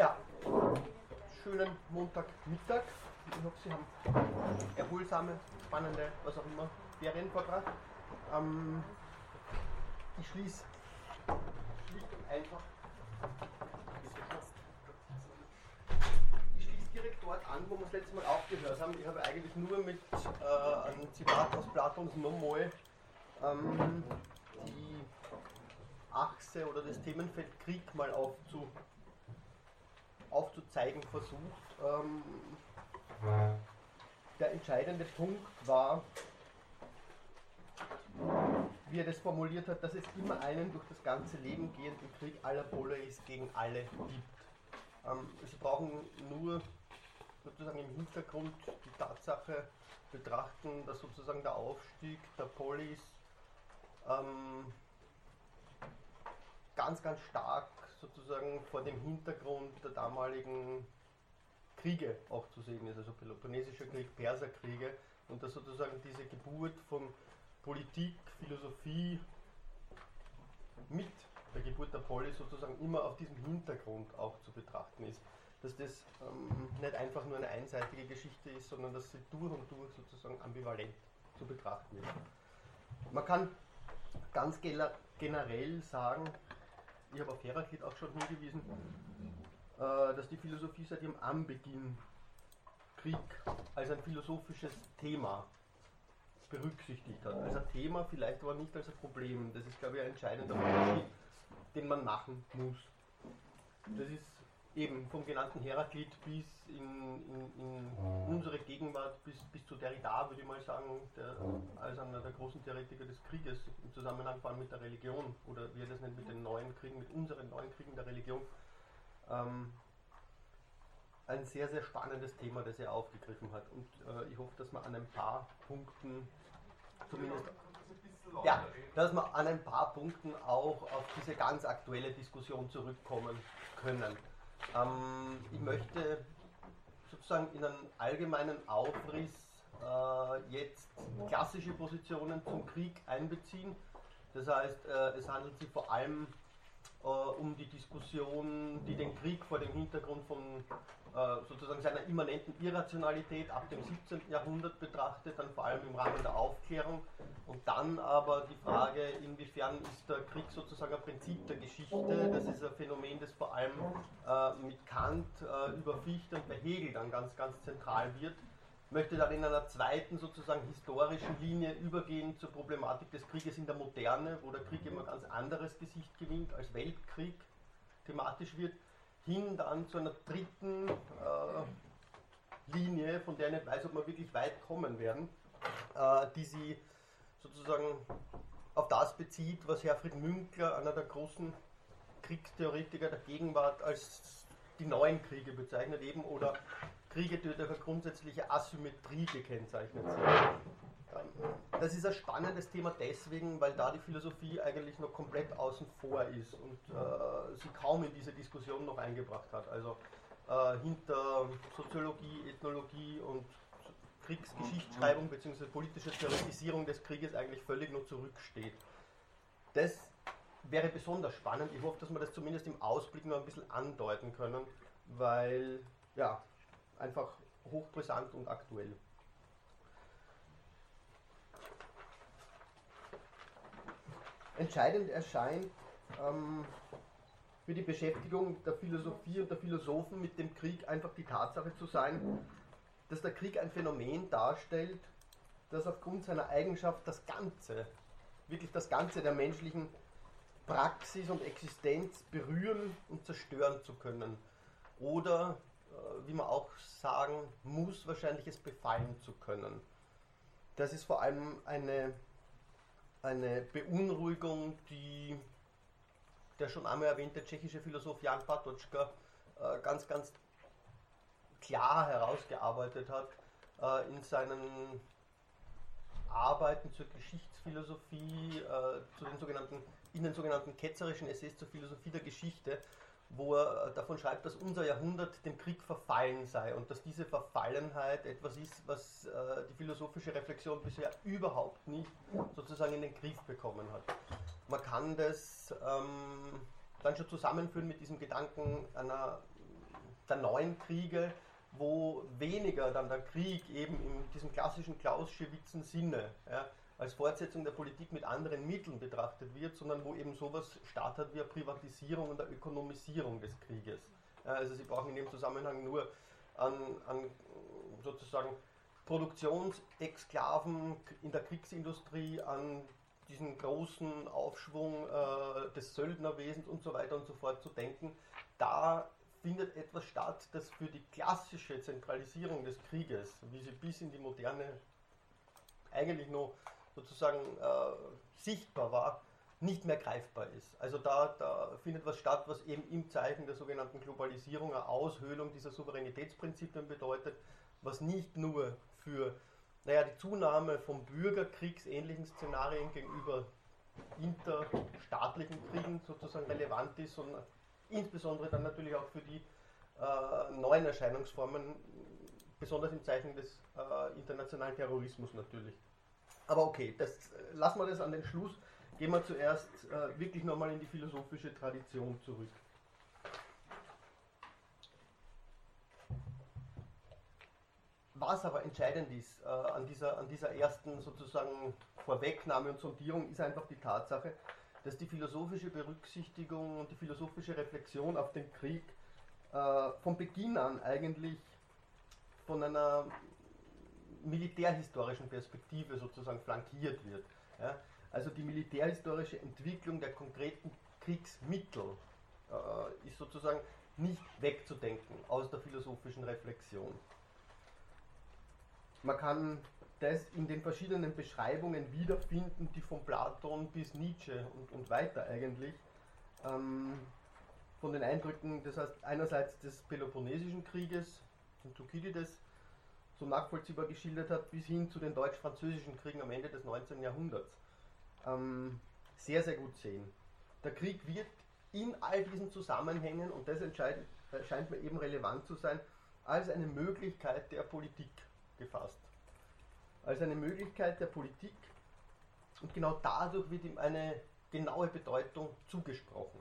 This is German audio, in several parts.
Ja, schönen Montagmittag. Ich hoffe, Sie haben erholsame, spannende, was auch immer, Ferienvortrag. Ähm, ich schließe schlicht und einfach. Ich schließe direkt dort an, wo wir das letzte Mal aufgehört haben. Ich habe eigentlich nur mit äh, einem Zitat aus Platons Nomoi ähm, die Achse oder das Themenfeld Krieg mal aufzu, aufzuzeigen versucht. Ähm, der entscheidende Punkt war, wie er das formuliert hat, dass es immer einen durch das ganze Leben gehenden Krieg aller Poleis gegen alle gibt. Ähm, Sie brauchen nur sozusagen im Hintergrund die Tatsache betrachten, dass sozusagen der Aufstieg der Polis ähm, ganz, ganz stark sozusagen vor dem Hintergrund der damaligen Kriege auch zu sehen ist, also Peloponnesischer Krieg, Perserkriege und dass sozusagen diese Geburt von Politik, Philosophie mit der Geburt der Polis sozusagen immer auf diesem Hintergrund auch zu betrachten ist. Dass das ähm, nicht einfach nur eine einseitige Geschichte ist, sondern dass sie durch und durch sozusagen ambivalent zu betrachten ist. Man kann ganz generell sagen, ich habe auf Heraklit auch schon hingewiesen, äh, dass die Philosophie seit ihrem Anbeginn Krieg als ein philosophisches Thema berücksichtigt hat. Als ein Thema, vielleicht aber nicht als ein Problem. Das ist, glaube ich, ein entscheidender Unterschied, den man machen muss. Das ist eben vom genannten Heraklit bis in, in, in unsere Gegenwart, bis, bis zu Derrida, würde ich mal sagen, der, als einer der großen Theoretiker des Krieges, im Zusammenhang vor allem mit der Religion, oder wie er das nennt, mit den neuen Kriegen, mit unseren neuen Kriegen der Religion, ähm, ein sehr, sehr spannendes Thema, das er aufgegriffen hat. Und äh, ich hoffe, dass wir an ein paar Punkten zumindest ja, dass wir an ein paar Punkten auch auf diese ganz aktuelle Diskussion zurückkommen können. Ähm, ich möchte sozusagen in einen allgemeinen Aufriss äh, jetzt klassische Positionen zum Krieg einbeziehen. Das heißt, äh, es handelt sich vor allem äh, um die Diskussion, die den Krieg vor dem Hintergrund von sozusagen seiner immanenten Irrationalität ab dem 17. Jahrhundert betrachtet, dann vor allem im Rahmen der Aufklärung. Und dann aber die Frage, inwiefern ist der Krieg sozusagen ein Prinzip der Geschichte, das ist ein Phänomen, das vor allem äh, mit Kant äh, über Fichte und bei Hegel dann ganz, ganz zentral wird. Möchte dann in einer zweiten sozusagen historischen Linie übergehen zur Problematik des Krieges in der Moderne, wo der Krieg immer ganz anderes Gesicht gewinnt, als Weltkrieg thematisch wird hin dann zu einer dritten äh, Linie, von der ich nicht weiß, ob wir wirklich weit kommen werden, äh, die sie sozusagen auf das bezieht, was Herfried Münkler, einer der großen Kriegstheoretiker der Gegenwart, als die neuen Kriege bezeichnet, eben oder Kriege, die durch eine grundsätzliche Asymmetrie gekennzeichnet sind. Das ist ein spannendes Thema deswegen, weil da die Philosophie eigentlich noch komplett außen vor ist und äh, sie kaum in diese Diskussion noch eingebracht hat. Also äh, hinter Soziologie, Ethnologie und Kriegsgeschichtsschreibung bzw. politische Theoretisierung des Krieges eigentlich völlig nur zurücksteht. Das wäre besonders spannend. Ich hoffe, dass wir das zumindest im Ausblick noch ein bisschen andeuten können, weil ja, einfach hochbrisant und aktuell. Entscheidend erscheint ähm, für die Beschäftigung der Philosophie und der Philosophen mit dem Krieg einfach die Tatsache zu sein, dass der Krieg ein Phänomen darstellt, das aufgrund seiner Eigenschaft das Ganze, wirklich das Ganze der menschlichen Praxis und Existenz berühren und zerstören zu können. Oder, äh, wie man auch sagen muss, wahrscheinlich es befallen zu können. Das ist vor allem eine eine Beunruhigung, die der schon einmal erwähnte tschechische Philosoph Jan Patočka äh, ganz, ganz klar herausgearbeitet hat äh, in seinen Arbeiten zur Geschichtsphilosophie, äh, zu den sogenannten, in den sogenannten ketzerischen Essays zur Philosophie der Geschichte, wo er äh, davon schreibt, dass unser Jahrhundert dem Krieg verfallen sei und dass diese Verfallenheit etwas ist, was äh, die philosophische Reflexion bisher überhaupt nicht sozusagen in den Griff bekommen hat. Man kann das ähm, dann schon zusammenführen mit diesem Gedanken einer der neuen Kriege, wo weniger dann der Krieg eben in diesem klassischen Clausewitzen Sinne ja, als Fortsetzung der Politik mit anderen Mitteln betrachtet wird, sondern wo eben sowas statt hat wie eine Privatisierung und eine Ökonomisierung des Krieges. Also Sie brauchen in dem Zusammenhang nur an, an sozusagen Produktionsexklaven in der Kriegsindustrie, an diesen großen Aufschwung äh, des Söldnerwesens und so weiter und so fort zu denken. Da findet etwas statt, das für die klassische Zentralisierung des Krieges, wie sie bis in die Moderne eigentlich noch sozusagen äh, sichtbar war, nicht mehr greifbar ist. Also da, da findet was statt, was eben im Zeichen der sogenannten Globalisierung eine Aushöhlung dieser Souveränitätsprinzipien bedeutet, was nicht nur für naja, die Zunahme von bürgerkriegsähnlichen Szenarien gegenüber interstaatlichen Kriegen sozusagen relevant ist, sondern insbesondere dann natürlich auch für die äh, neuen Erscheinungsformen, besonders im Zeichen des äh, internationalen Terrorismus natürlich. Aber okay, das, äh, lassen wir das an den Schluss. Gehen wir zuerst äh, wirklich nochmal in die philosophische Tradition zurück. Was aber entscheidend ist äh, an, dieser, an dieser ersten sozusagen Vorwegnahme und Sondierung, ist einfach die Tatsache, dass die philosophische Berücksichtigung und die philosophische Reflexion auf den Krieg äh, von Beginn an eigentlich von einer militärhistorischen Perspektive sozusagen flankiert wird. Ja? Also die militärhistorische Entwicklung der konkreten Kriegsmittel äh, ist sozusagen nicht wegzudenken aus der philosophischen Reflexion. Man kann das in den verschiedenen Beschreibungen wiederfinden, die von Platon bis Nietzsche und, und weiter eigentlich ähm, von den Eindrücken, das heißt einerseits des Peloponnesischen Krieges, von Thukydides, so nachvollziehbar geschildert hat, bis hin zu den deutsch-französischen Kriegen am Ende des 19. Jahrhunderts, ähm, sehr, sehr gut sehen. Der Krieg wird in all diesen Zusammenhängen, und das scheint mir eben relevant zu sein, als eine Möglichkeit der Politik gefasst. Als eine Möglichkeit der Politik und genau dadurch wird ihm eine genaue Bedeutung zugesprochen.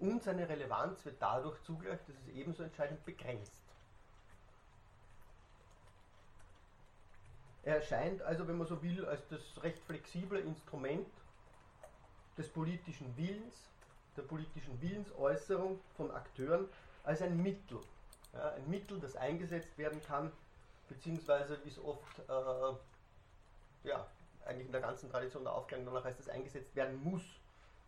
Und seine Relevanz wird dadurch zugleich, das ist ebenso entscheidend, begrenzt. Er erscheint also, wenn man so will, als das recht flexible Instrument des politischen Willens, der politischen Willensäußerung von Akteuren, als ein Mittel, ja, ein Mittel, das eingesetzt werden kann, beziehungsweise wie es oft, äh, ja, eigentlich in der ganzen Tradition der Aufklärung danach heißt, das eingesetzt werden muss,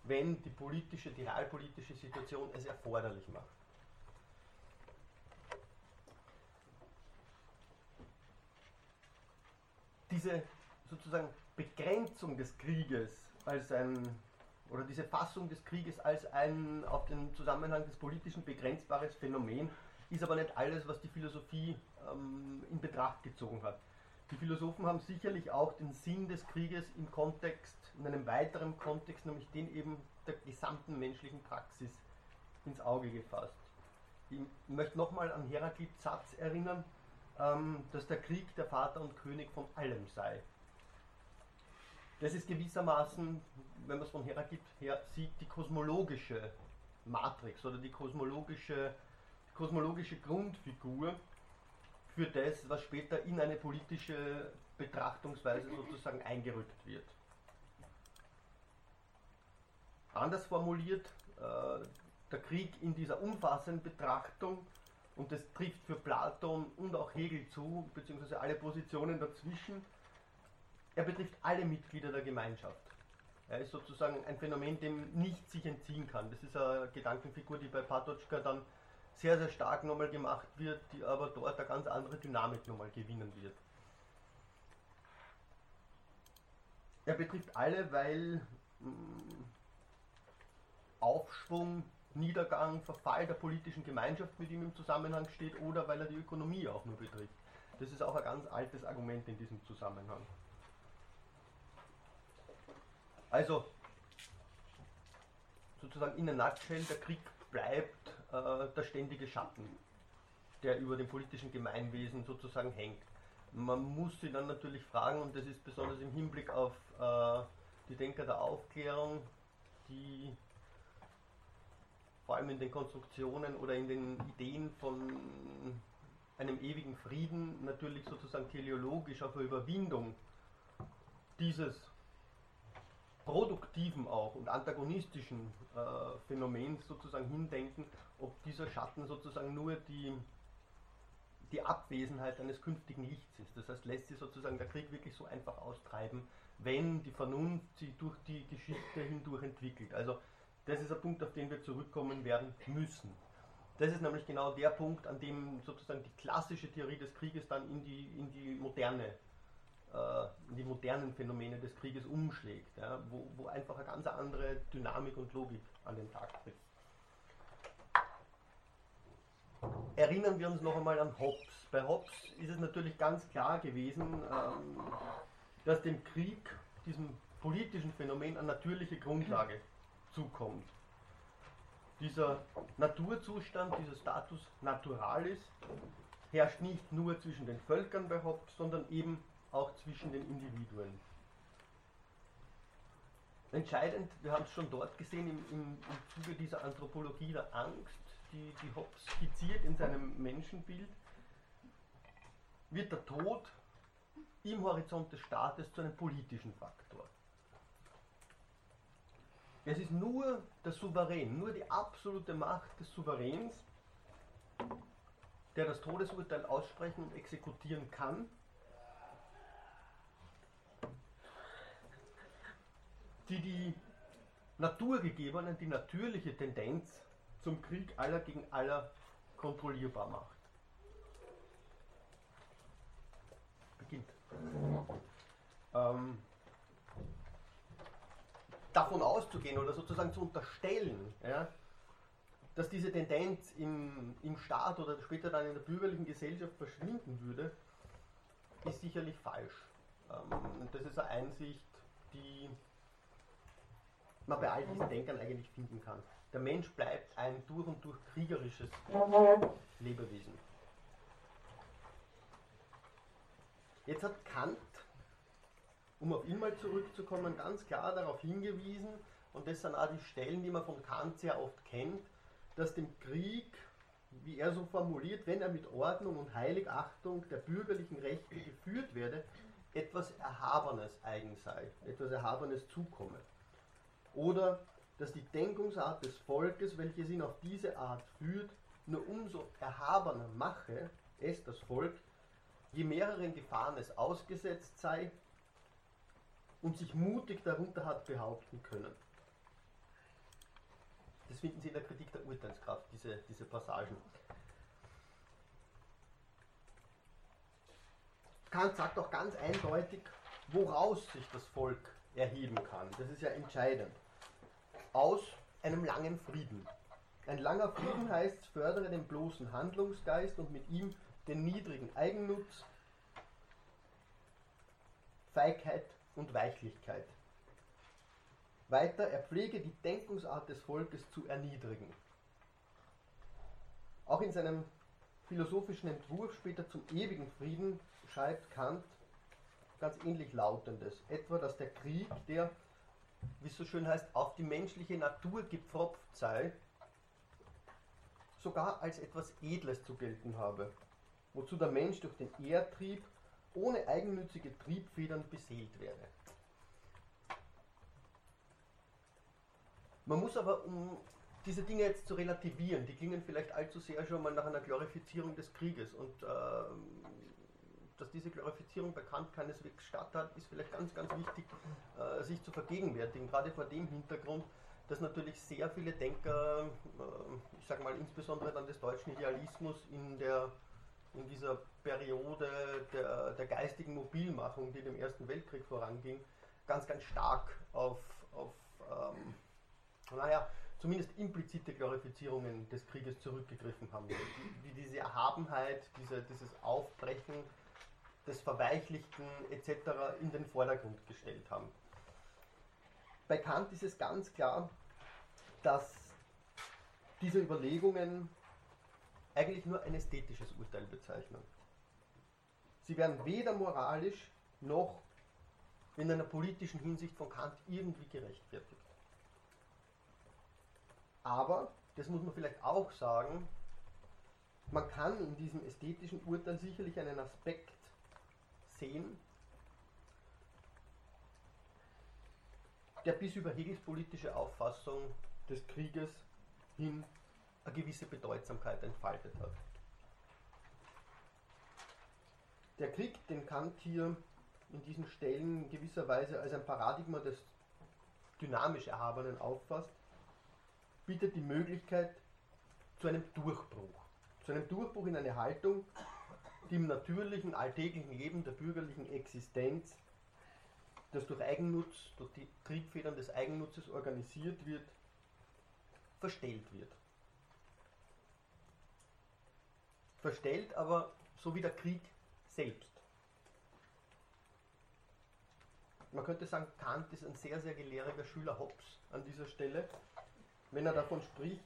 wenn die politische, die realpolitische Situation es erforderlich macht. Diese sozusagen Begrenzung des Krieges als ein, oder diese Fassung des Krieges als ein auf den Zusammenhang des Politischen begrenzbares Phänomen ist aber nicht alles, was die Philosophie ähm, in Betracht gezogen hat. Die Philosophen haben sicherlich auch den Sinn des Krieges im Kontext, in einem weiteren Kontext, nämlich den eben der gesamten menschlichen Praxis ins Auge gefasst. Ich möchte nochmal an Heraklits Satz erinnern, ähm, dass der Krieg der Vater und König von allem sei. Das ist gewissermaßen, wenn man es von Heraklit her sieht, die kosmologische Matrix oder die kosmologische kosmologische Grundfigur für das, was später in eine politische Betrachtungsweise sozusagen eingerückt wird. Anders formuliert, äh, der Krieg in dieser umfassenden Betrachtung, und das trifft für Platon und auch Hegel zu, beziehungsweise alle Positionen dazwischen, er betrifft alle Mitglieder der Gemeinschaft. Er ist sozusagen ein Phänomen, dem nicht sich entziehen kann. Das ist eine Gedankenfigur, die bei Patočka dann sehr, sehr stark nochmal gemacht wird, die aber dort eine ganz andere Dynamik nochmal gewinnen wird. Er betrifft alle, weil mh, mm, Aufschwung, Niedergang, Verfall der politischen Gemeinschaft mit ihm im Zusammenhang steht oder weil er die Ökonomie auch nur betrifft. Das ist auch ein ganz altes Argument in diesem Zusammenhang. Also, sozusagen in a nutshell, der Krieg bleibt äh, der ständige Schatten, der über dem politischen Gemeinwesen sozusagen hängt. Man muss sich dann natürlich fragen, und das ist besonders im Hinblick auf äh, die Denker der Aufklärung, die vor allem in den Konstruktionen oder in den Ideen von einem ewigen Frieden natürlich sozusagen teleologisch auf eine Überwindung dieses produktiven auch und antagonistischen äh, Phänomens sozusagen hindenken, ob dieser Schatten sozusagen nur die, die Abwesenheit eines künftigen Lichts ist. Das heißt, lässt sich sozusagen der Krieg wirklich so einfach austreiben, wenn die Vernunft sich durch die Geschichte hindurch entwickelt. Also das ist ein Punkt, auf den wir zurückkommen werden müssen. Das ist nämlich genau der Punkt, an dem sozusagen die klassische Theorie des Krieges dann in die, in die moderne, äh, in die modernen Phänomene des Krieges umschlägt, ja, wo, wo einfach eine ganz andere Dynamik und Logik an den Tag tritt. Erinnern wir uns noch einmal an Hobbes. Bei Hobbes ist es natürlich ganz klar gewesen, ähm, dass dem Krieg, diesem politischen Phänomen, eine natürliche Grundlage zukommt. Dieser Naturzustand, dieser Status naturalis, herrscht nicht nur zwischen den Völkern bei Hobbes, sondern eben auch zwischen den Individuen. Entscheidend, wir haben es schon dort gesehen, im, im, im Zuge dieser Anthropologie der Angst, die, die Hobbes skizziert in seinem Menschenbild, wird der Tod im Horizont des Staates zu einem politischen Faktor. Es ist nur der Souverän, nur die absolute Macht des Souveräns, der das Todesurteil aussprechen und exekutieren kann. die die naturgegebene, die natürliche Tendenz zum Krieg aller gegen aller kontrollierbar macht. Beginnt. Ähm, davon auszugehen oder sozusagen zu unterstellen, ja, dass diese Tendenz im, im Staat oder später dann in der bürgerlichen Gesellschaft verschwinden würde, ist sicherlich falsch. Ähm, das ist eine Einsicht, die man bei all diesen Denkern eigentlich finden kann. Der Mensch bleibt ein durch und durch kriegerisches Lebewesen. Jetzt hat Kant um auf ihn mal zurückzukommen, ganz klar darauf hingewiesen, und das sind auch die Stellen, die man von Kant sehr oft kennt, dass dem Krieg, wie er so formuliert, wenn er mit Ordnung und Heiligachtung der bürgerlichen Rechte geführt werde, etwas Erhabenes eigen sei, etwas Erhabenes zukomme. Oder dass die Denkungsart des Volkes, welches ihn auf diese Art führt, nur umso erhabener mache, es, das Volk, je mehreren Gefahren es ausgesetzt sei, und sich mutig darunter hat behaupten können. Das finden Sie in der Kritik der Urteilskraft, diese, diese Passagen. Kant sagt auch ganz eindeutig, woraus sich das Volk erheben kann. Das ist ja entscheidend. Aus einem langen Frieden. Ein langer Frieden heißt, fördere den bloßen Handlungsgeist und mit ihm den niedrigen Eigennutz, Feigheit und Weichlichkeit. Weiter, er pflege die Denkungsart des Volkes zu erniedrigen. Auch in seinem philosophischen Entwurf später zum ewigen Frieden schreibt Kant ganz ähnlich lautendes. Etwa, dass der Krieg, der, wie es so schön heißt, auf die menschliche Natur gepfropft sei, sogar als etwas Edles zu gelten habe, wozu der Mensch durch den Ehrtrieb ohne eigennützige Triebfedern beseelt werde. Man muss aber, um diese Dinge jetzt zu relativieren, die klingen vielleicht allzu sehr schon mal nach einer Glorifizierung des Krieges und äh, dass diese Glorifizierung bei Kant keineswegs statt hat, ist vielleicht ganz, ganz wichtig, äh, sich zu vergegenwärtigen, gerade vor dem Hintergrund, dass natürlich sehr viele Denker, äh, ich sage mal insbesondere dann des deutschen Idealismus in der in dieser Periode der, der geistigen Mobilmachung, die dem Ersten Weltkrieg voranging, ganz, ganz stark auf, auf ähm, naja, zumindest implizite Glorifizierungen des Krieges zurückgegriffen haben, wie, diese Erhabenheit, diese, dieses Aufbrechen des Verweichlichten etc. in den Vordergrund gestellt haben. Bei Kant ist es ganz klar, dass diese Überlegungen eigentlich nur ein ästhetisches Urteil bezeichnen. Sie werden weder moralisch noch in einer politischen Hinsicht von Kant irgendwie gerechtfertigt. Aber das muss man vielleicht auch sagen, man kann in diesem ästhetischen Urteil sicherlich einen Aspekt sehen, der bis über Hegels politische Auffassung des Krieges hin eine gewisse Bedeutsamkeit entfaltet hat. Der Krieg, den Kant hier in diesen Stellen in gewisser Weise als ein Paradigma des dynamisch Erhabenen auffasst, bietet die Möglichkeit zu einem Durchbruch. Zu einem Durchbruch in eine Haltung, die im natürlichen, alltäglichen Leben der bürgerlichen Existenz, das durch Eigennutz, durch die Triebfedern des Eigennutzes organisiert wird, verstellt wird. Verstellt aber so wie der Krieg selbst. Man könnte sagen, Kant ist ein sehr, sehr gelehriger Schüler Hobbes an dieser Stelle, wenn er davon spricht,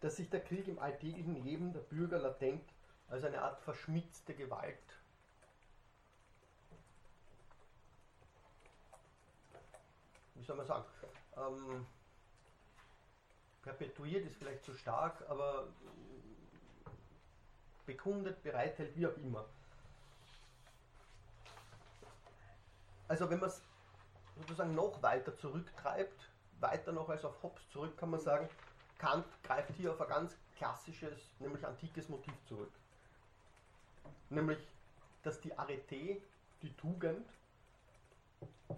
dass sich der Krieg im alltäglichen Leben der Bürger latent als eine Art verschmitzte Gewalt wie soll man sagen, ähm, perpetuiert ist vielleicht zu stark, aber bekundet, bereithält, wie auch immer. Also wenn man es sozusagen noch weiter zurücktreibt, weiter noch als auf Hobbes zurück, kann man sagen, Kant greift hier auf ein ganz klassisches, nämlich antikes Motiv zurück. Nämlich, dass die Arete, die Tugend,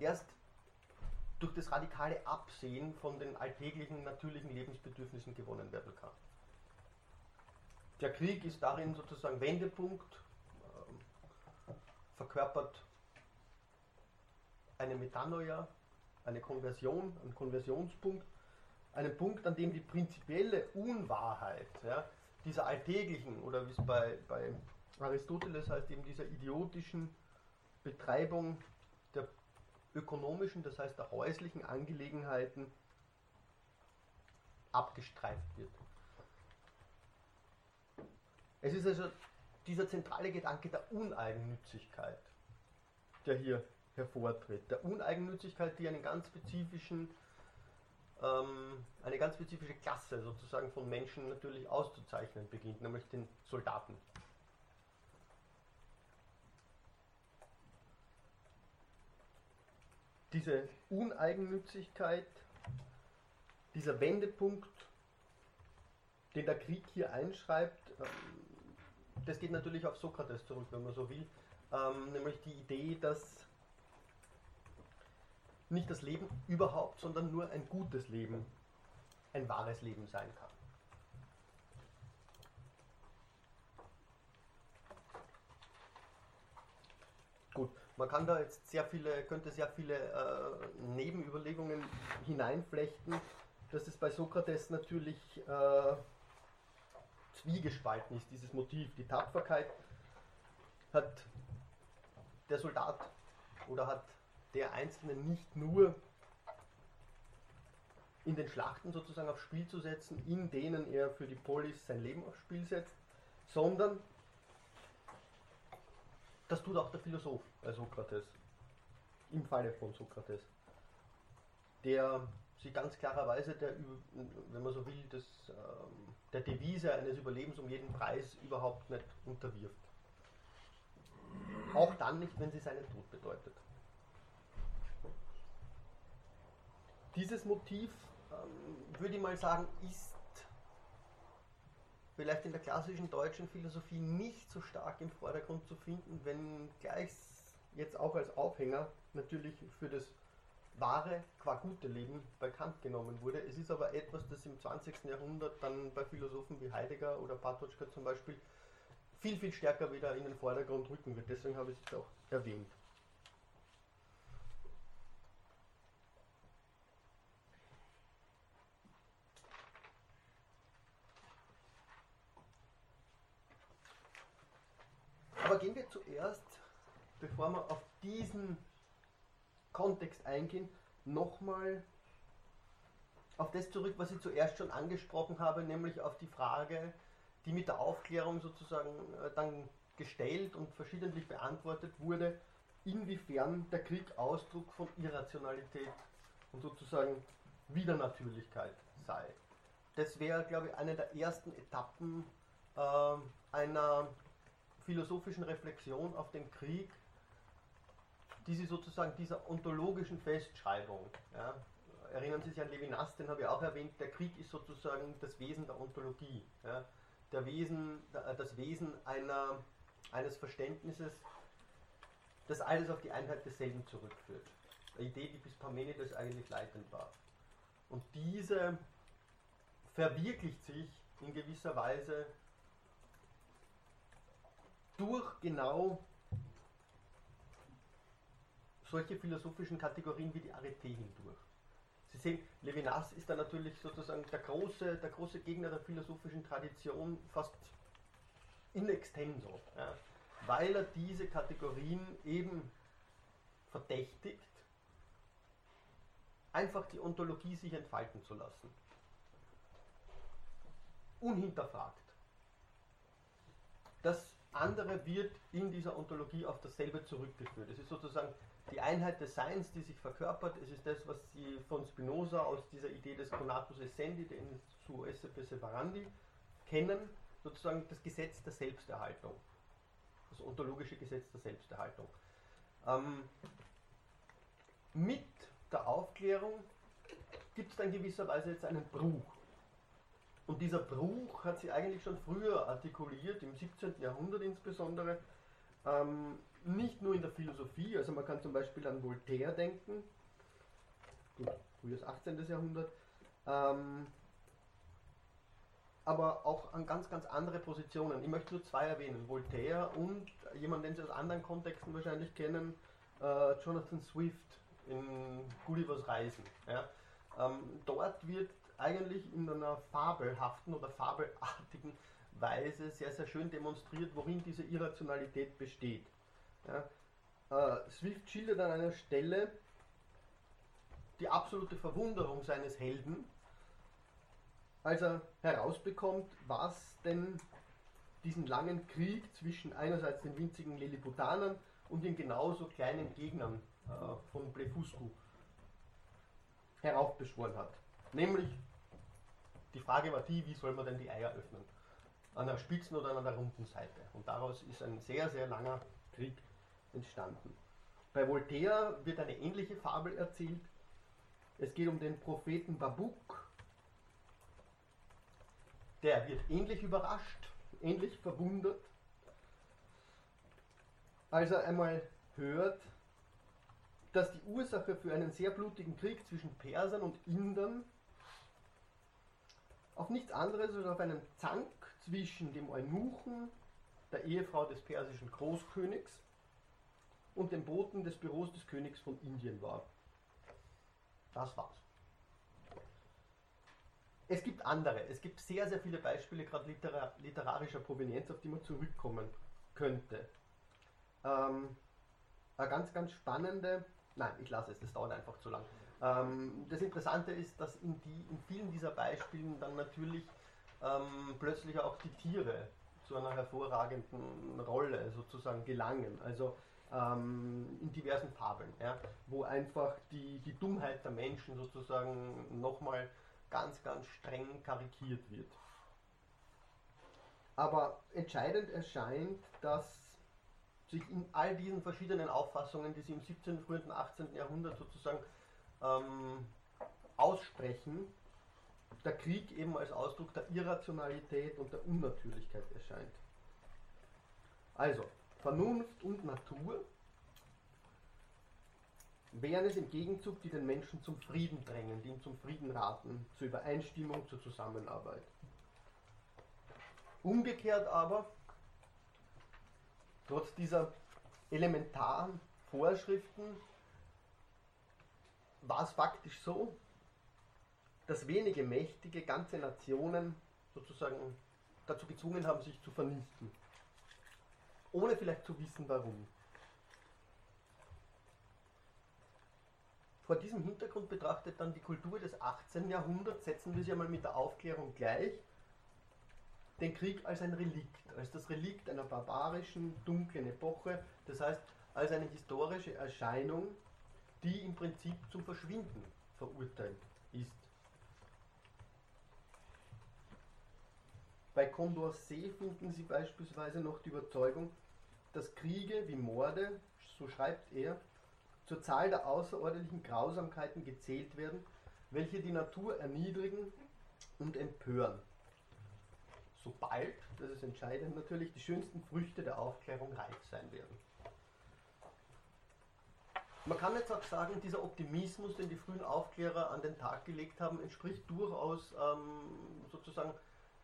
erst durch das radikale Absehen von den alltäglichen, natürlichen Lebensbedürfnissen gewonnen werden kann. Der Krieg ist darin sozusagen Wendepunkt, äh, verkörpert eine Metanoia, eine Konversion, einen Konversionspunkt, einen Punkt, an dem die prinzipielle Unwahrheit ja, dieser alltäglichen oder wie es bei, bei Aristoteles heißt, eben dieser idiotischen Betreibung der ökonomischen, das heißt der häuslichen Angelegenheiten abgestreift wird. Es ist also dieser zentrale Gedanke der Uneigennützigkeit, der hier hervortritt. Der Uneigennützigkeit, die einen ganz spezifischen, ähm, eine ganz spezifische Klasse sozusagen von Menschen natürlich auszuzeichnen beginnt, nämlich den Soldaten. Diese Uneigennützigkeit, dieser Wendepunkt, den der Krieg hier einschreibt, ähm, das geht natürlich auf Sokrates zurück, wenn man so will, ähm, nämlich die Idee, dass nicht das Leben überhaupt, sondern nur ein gutes Leben ein wahres Leben sein kann. Gut, man kann da jetzt sehr viele, könnte sehr viele äh, Nebenüberlegungen hineinflechten, dass es bei Sokrates natürlich äh, zwiegespalten ist, dieses Motiv. Die Tapferkeit hat der Soldat oder hat der Einzelne nicht nur in den Schlachten sozusagen aufs Spiel zu setzen, in denen er für die Polis sein Leben aufs Spiel setzt, sondern das tut auch der Philosoph bei Sokrates, im Falle von Sokrates, der sich ganz klarerweise, der, wenn man so will, das, ähm, der Devise eines Überlebens um jeden Preis überhaupt nicht unterwirft. Auch dann nicht, wenn sie seinen Tod bedeutet. Dieses Motiv, ähm, würde ich mal sagen, ist vielleicht in der klassischen deutschen Philosophie nicht so stark im Vordergrund zu finden, wenn gleich jetzt auch als Aufhänger natürlich für das wahre, qua gute Leben bei Kant genommen wurde. Es ist aber etwas, das im 20. Jahrhundert dann bei Philosophen wie Heidegger oder Patočka zum Beispiel viel, viel stärker wieder in den Vordergrund rücken wird. Deswegen habe ich es auch erwähnt. Aber gehen wir zuerst, bevor wir auf diesen Kontext eingehen, nochmal auf das zurück, was ich zuerst schon angesprochen habe, nämlich auf die Frage, die mit der Aufklärung sozusagen äh, dann gestellt und verschiedentlich beantwortet wurde, inwiefern der Krieg Ausdruck von Irrationalität und sozusagen Widernatürlichkeit sei. das wäre, glaube ich, eine der ersten Etappen äh, einer philosophischen Reflexion auf den Krieg, die sie sozusagen dieser ontologischen Festschreibung, ja, erinnern Sie sich an Levinas, den habe ich auch erwähnt, der Krieg ist sozusagen das Wesen der Ontologie, ja, der Wesen, das Wesen einer, eines Verständnisses, das alles auf die Einheit desselben zurückführt. Eine Idee, die bis Parmenides eigentlich leitend war. Und diese verwirklicht sich in gewisser Weise durch genau solche philosophischen Kategorien wie die Arete hindurch. Sie sehen, Levinas ist da natürlich sozusagen der große, der große Gegner der philosophischen Tradition, fast in extenso, ja, weil er diese Kategorien eben verdächtigt, einfach die Ontologie sich entfalten zu lassen. Unhinterfragt. Das andere wird in dieser Ontologie auf dasselbe zurückgeführt. Es ist sozusagen die Einheit des Seins, die sich verkörpert. Es ist das, was Sie von Spinoza aus dieser Idee des Conatus Essendi, den zu Esse Separandi, kennen, sozusagen das Gesetz der Selbsterhaltung. Das ontologische Gesetz der Selbsterhaltung. Ähm, mit der Aufklärung gibt es dann gewisserweise jetzt einen Bruch. Und dieser Bruch hat sie eigentlich schon früher artikuliert, im 17. Jahrhundert insbesondere, ähm, nicht nur in der Philosophie, also man kann zum Beispiel an Voltaire denken, gut, frühes 18. Jahrhundert, ähm, aber auch an ganz, ganz andere Positionen. Ich möchte nur zwei erwähnen, Voltaire und jemand, den Sie aus anderen Kontexten wahrscheinlich kennen, äh, Jonathan Swift in Gullivers Reisen. Ja. Ähm, dort wird eigentlich in einer fabelhaften oder fabelartigen Weise sehr, sehr schön demonstriert, worin diese Irrationalität besteht. Ja. Äh, Swift schildert an einer Stelle die absolute Verwunderung seines Helden, als er herausbekommt, was denn diesen langen Krieg zwischen einerseits den winzigen Lilliputanern und den genauso kleinen Gegnern äh, von Blefuscu heraufbeschworen hat. Nämlich, die Frage war die, wie soll man denn die Eier öffnen? An der spitzen oder an der runden Seite. Und daraus ist ein sehr, sehr langer Krieg entstanden. Bei Voltaire wird eine ähnliche Fabel erzählt. Es geht um den Propheten Babuk. Der wird ähnlich überrascht, ähnlich verwundert, als er einmal hört, dass die Ursache für einen sehr blutigen Krieg zwischen Persern und Indern auf nichts anderes als auf einen Zank zwischen dem Eunuchen, der Ehefrau des persischen Großkönigs, und dem Boten des Büros des Königs von Indien war. Das war's. Es gibt andere, es gibt sehr, sehr viele Beispiele, gerade literar literarischer Provenienz, auf die man zurückkommen könnte. Ähm, eine ganz, ganz spannende, nein, ich lasse es, das dauert einfach zu lang. Ähm, das Interessante ist, dass in, die, in vielen dieser Beispielen dann natürlich ähm, plötzlich auch die Tiere zu einer hervorragenden Rolle sozusagen gelangen. Also ähm, in diversen Fabeln, ja, wo einfach die, die Dummheit der Menschen sozusagen nochmal ganz, ganz streng karikiert wird. Aber entscheidend erscheint, dass sich in all diesen verschiedenen Auffassungen, die sie im 17., frühen 18. Jahrhundert sozusagen ähm, aussprechen, der Krieg eben als Ausdruck der Irrationalität und der Unnatürlichkeit erscheint. Also, Vernunft und Natur wären es im Gegenzug, die den Menschen zum Frieden drängen, die ihn zum Frieden raten, zur Übereinstimmung, zur Zusammenarbeit. Umgekehrt aber, trotz dieser elementaren Vorschriften, war es faktisch so, dass wenige mächtige ganze Nationen sozusagen dazu gezwungen haben, sich zu vernichten ohne vielleicht zu wissen warum. Vor diesem Hintergrund betrachtet dann die Kultur des 18. Jahrhunderts, setzen wir sie einmal mit der Aufklärung gleich, den Krieg als ein Relikt, als das Relikt einer barbarischen, dunklen Epoche, das heißt als eine historische Erscheinung, die im Prinzip zum Verschwinden verurteilt ist. Bei Condorcet finden Sie beispielsweise noch die Überzeugung, dass Kriege wie Morde, so schreibt er, zur Zahl der außerordentlichen Grausamkeiten gezählt werden, welche die Natur erniedrigen und empören. Sobald, das ist entscheidend natürlich, die schönsten Früchte der Aufklärung reif sein werden. Man kann jetzt auch sagen, dieser Optimismus, den die frühen Aufklärer an den Tag gelegt haben, entspricht durchaus ähm, sozusagen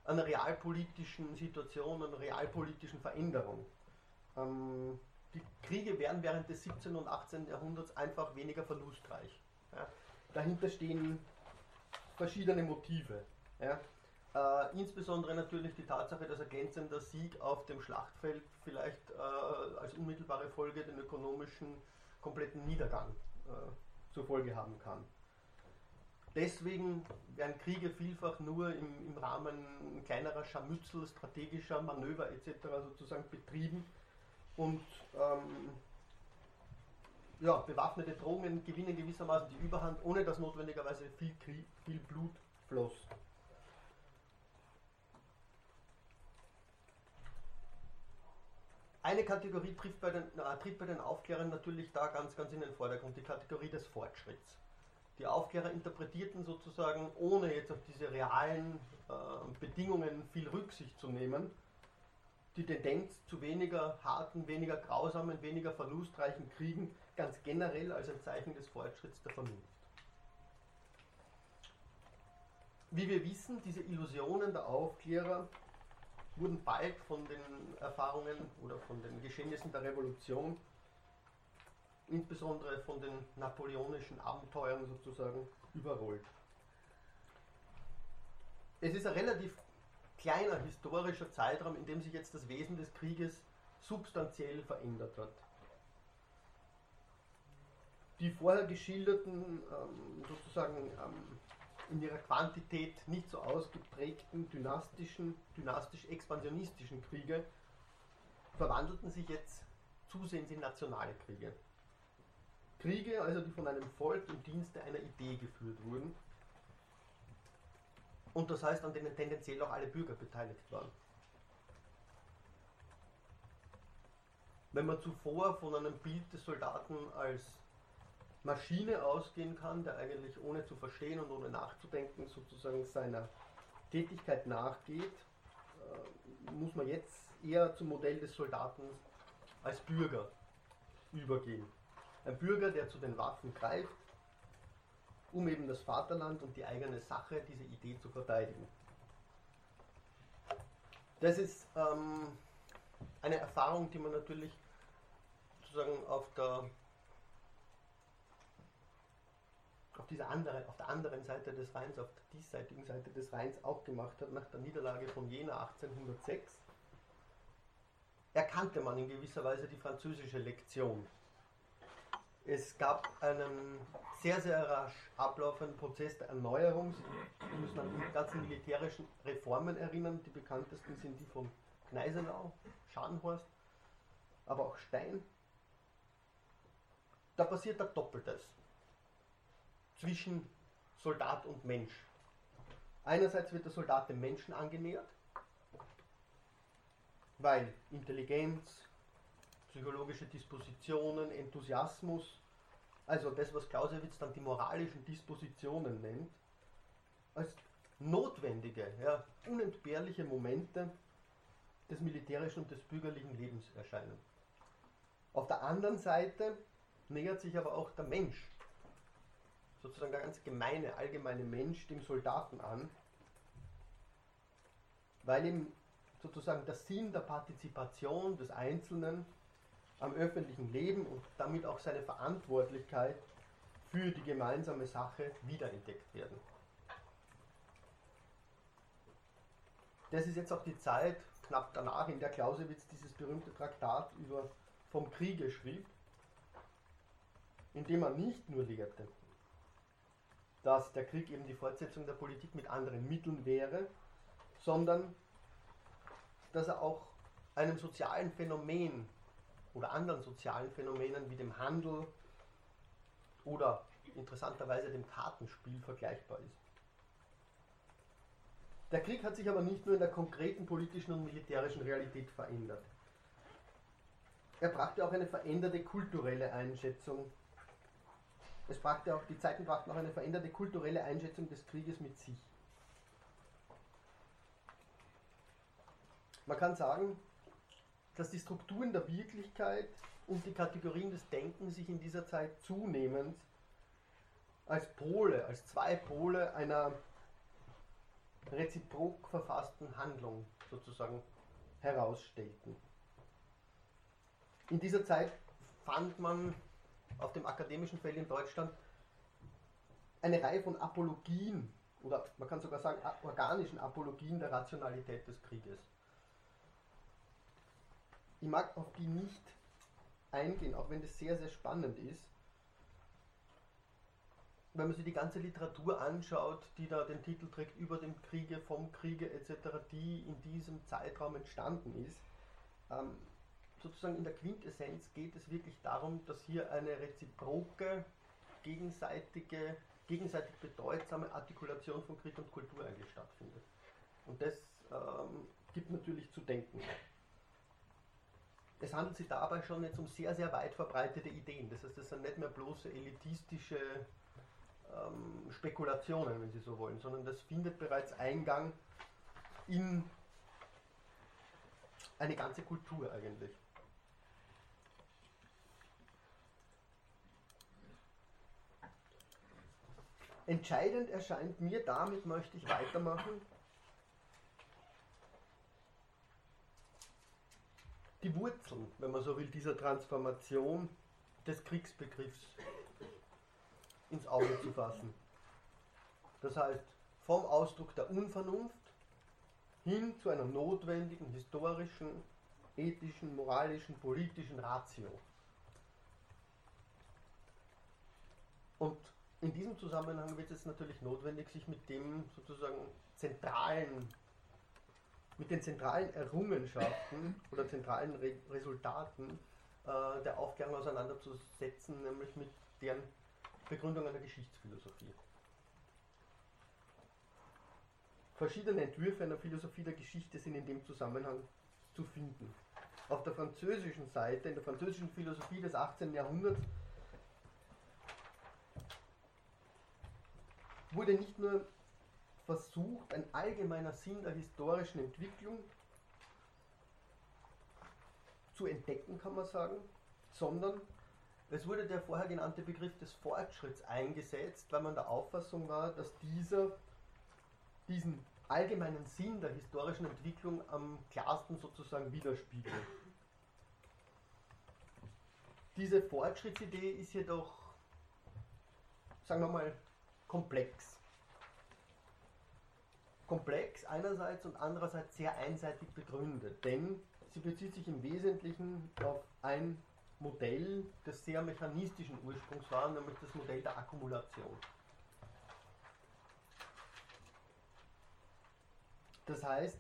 einer realpolitischen Situation, einer realpolitischen Veränderung. Ähm, die Kriege werden während des 17. und 18. Jahrhunderts einfach weniger verlustreich. Ja. Dahinter stehen verschiedene Motive. Ja. Äh, insbesondere natürlich die Tatsache, dass ein glänzender Sieg auf dem Schlachtfeld vielleicht äh, als unmittelbare Folge den ökonomischen kompletten Niedergang äh, zur Folge haben kann. Deswegen werden Kriege vielfach nur im, im Rahmen kleinerer Scharmützel, strategischer Manöver etc. sozusagen betrieben und ähm, ja, bewaffnete Drohungen gewinnen gewissermaßen die Überhand, ohne dass notwendigerweise viel, viel Blut floss. Eine Kategorie tritt bei, den, äh, tritt bei den Aufklärern natürlich da ganz, ganz in den Vordergrund, die Kategorie des Fortschritts. Die Aufklärer interpretierten sozusagen, ohne jetzt auf diese realen äh, Bedingungen viel Rücksicht zu nehmen, die Tendenz zu weniger harten, weniger grausamen, weniger verlustreichen Kriegen ganz generell als ein Zeichen des Fortschritts der Vernunft. Wie wir wissen, diese Illusionen der Aufklärer wurden bald von den Erfahrungen oder von den Geschehnissen der Revolution, insbesondere von den napoleonischen Abenteuern sozusagen, überrollt. Es ist ein relativ kleiner historischer Zeitraum, in dem sich jetzt das Wesen des Krieges substanziell verändert hat. Die vorher geschilderten, ähm, sozusagen ähm, in ihrer Quantität nicht so ausgeprägten dynastischen, dynastisch-expansionistischen Kriege verwandelten sich jetzt zusehends in nationale Kriege. Kriege, also die von einem Volk im Dienste einer Idee geführt wurden, und das heißt, an denen tendenziell auch alle Bürger beteiligt waren. Wenn man zuvor von einem Bild des Soldaten als Maschine ausgehen kann, der eigentlich ohne zu verstehen und ohne nachzudenken sozusagen seiner Tätigkeit nachgeht, äh, muss man jetzt eher zum Modell des Soldaten als Bürger übergehen. Ein Bürger, der zu den Waffen greift, um eben das Vaterland und die eigene Sache, diese Idee zu verteidigen. Das ist ähm, eine Erfahrung, die man natürlich sozusagen auf der auf dieser andere, auf der anderen Seite des Rheins, auf der diesseitigen Seite des Rheins auch gemacht hat nach der Niederlage von Jena 1806, erkannte man in gewisser Weise die französische Lektion es gab einen sehr, sehr rasch ablaufenden Prozess der Erneuerung. Sie müssen an die ganzen militärischen Reformen erinnern. Die bekanntesten sind die von Gneisenau, Scharnhorst, aber auch Stein. Da passiert da Doppeltes zwischen Soldat und Mensch. Einerseits wird der Soldat dem Menschen angenähert, weil Intelligenz, psychologische Dispositionen, Enthusiasmus, also das, was Clausewitz dann die moralischen Dispositionen nennt, als notwendige, ja, unentbehrliche Momente des militärischen und des bürgerlichen Lebens erscheinen. Auf der anderen Seite nähert sich aber auch der Mensch, sozusagen der ganz gemeine, allgemeine Mensch, dem Soldaten an, weil ihm sozusagen der Sinn der Partizipation des Einzelnen am öffentlichen Leben und damit auch seine Verantwortlichkeit für die gemeinsame Sache wiederentdeckt werden. Das ist jetzt auch die Zeit, knapp danach, in der Clausewitz dieses berühmte Traktat über vom Kriege schrieb, in dem er nicht nur lehrte, dass der Krieg eben die Fortsetzung der Politik mit anderen Mitteln wäre, sondern dass er auch einem sozialen Phänomen oder anderen sozialen Phänomenen wie dem Handel oder interessanterweise dem Kartenspiel vergleichbar ist. Der Krieg hat sich aber nicht nur in der konkreten politischen und militärischen Realität verändert. Er brachte auch eine veränderte kulturelle Einschätzung. Es brachte auch, die Zeiten brachten auch eine veränderte kulturelle Einschätzung des Krieges mit sich. Man kann sagen, dass die Strukturen der Wirklichkeit und die Kategorien des Denkens sich in dieser Zeit zunehmend als Pole, als zwei Pole einer reziprok verfassten Handlung sozusagen herausstellten. In dieser Zeit fand man auf dem akademischen Feld in Deutschland eine Reihe von Apologien oder man kann sogar sagen organischen Apologien der Rationalität des Krieges. Ich mag auf die nicht eingehen, auch wenn das sehr, sehr spannend ist. Wenn man sich die ganze Literatur anschaut, die da den Titel trägt, über den Kriege, vom Kriege etc., die in diesem Zeitraum entstanden ist, ähm, sozusagen in der Quintessenz geht es wirklich darum, dass hier eine reziproke, gegenseitige, gegenseitig bedeutsame Artikulation von Krieg und Kultur eigentlich stattfindet. Und das ähm, gibt natürlich zu denken. Es handelt sich dabei schon jetzt um sehr, sehr weit verbreitete Ideen. Das heißt, das sind nicht mehr bloße elitistische ähm, Spekulationen, wenn Sie so wollen, sondern das findet bereits Eingang in eine ganze Kultur eigentlich. Entscheidend erscheint mir, damit möchte ich weitermachen, die Wurzeln, wenn man so will, dieser Transformation des Kriegsbegriffs ins Auge zu fassen. Das heißt, vom Ausdruck der Unvernunft hin zu einer notwendigen historischen, ethischen, moralischen, politischen Ratio. Und in diesem Zusammenhang wird es natürlich notwendig, sich mit dem sozusagen zentralen, mit den zentralen Errungenschaften oder zentralen Re Resultaten äh, der Aufklärung auseinanderzusetzen, nämlich mit deren Begründung einer Geschichtsphilosophie. Verschiedene Entwürfe einer Philosophie der Geschichte sind in dem Zusammenhang zu finden. Auf der französischen Seite, in der französischen Philosophie des 18. Jahrhunderts, wurde nicht nur versucht, ein allgemeiner Sinn der historischen Entwicklung zu entdecken, kann man sagen, sondern es wurde der vorher genannte Begriff des Fortschritts eingesetzt, weil man der Auffassung war, dass dieser diesen allgemeinen Sinn der historischen Entwicklung am klarsten sozusagen widerspiegelt. Diese Fortschrittsidee ist jedoch, sagen wir mal, komplex. Komplex einerseits und andererseits sehr einseitig begründet, denn sie bezieht sich im Wesentlichen auf ein Modell, das sehr mechanistischen Ursprungs war, nämlich das Modell der Akkumulation. Das heißt,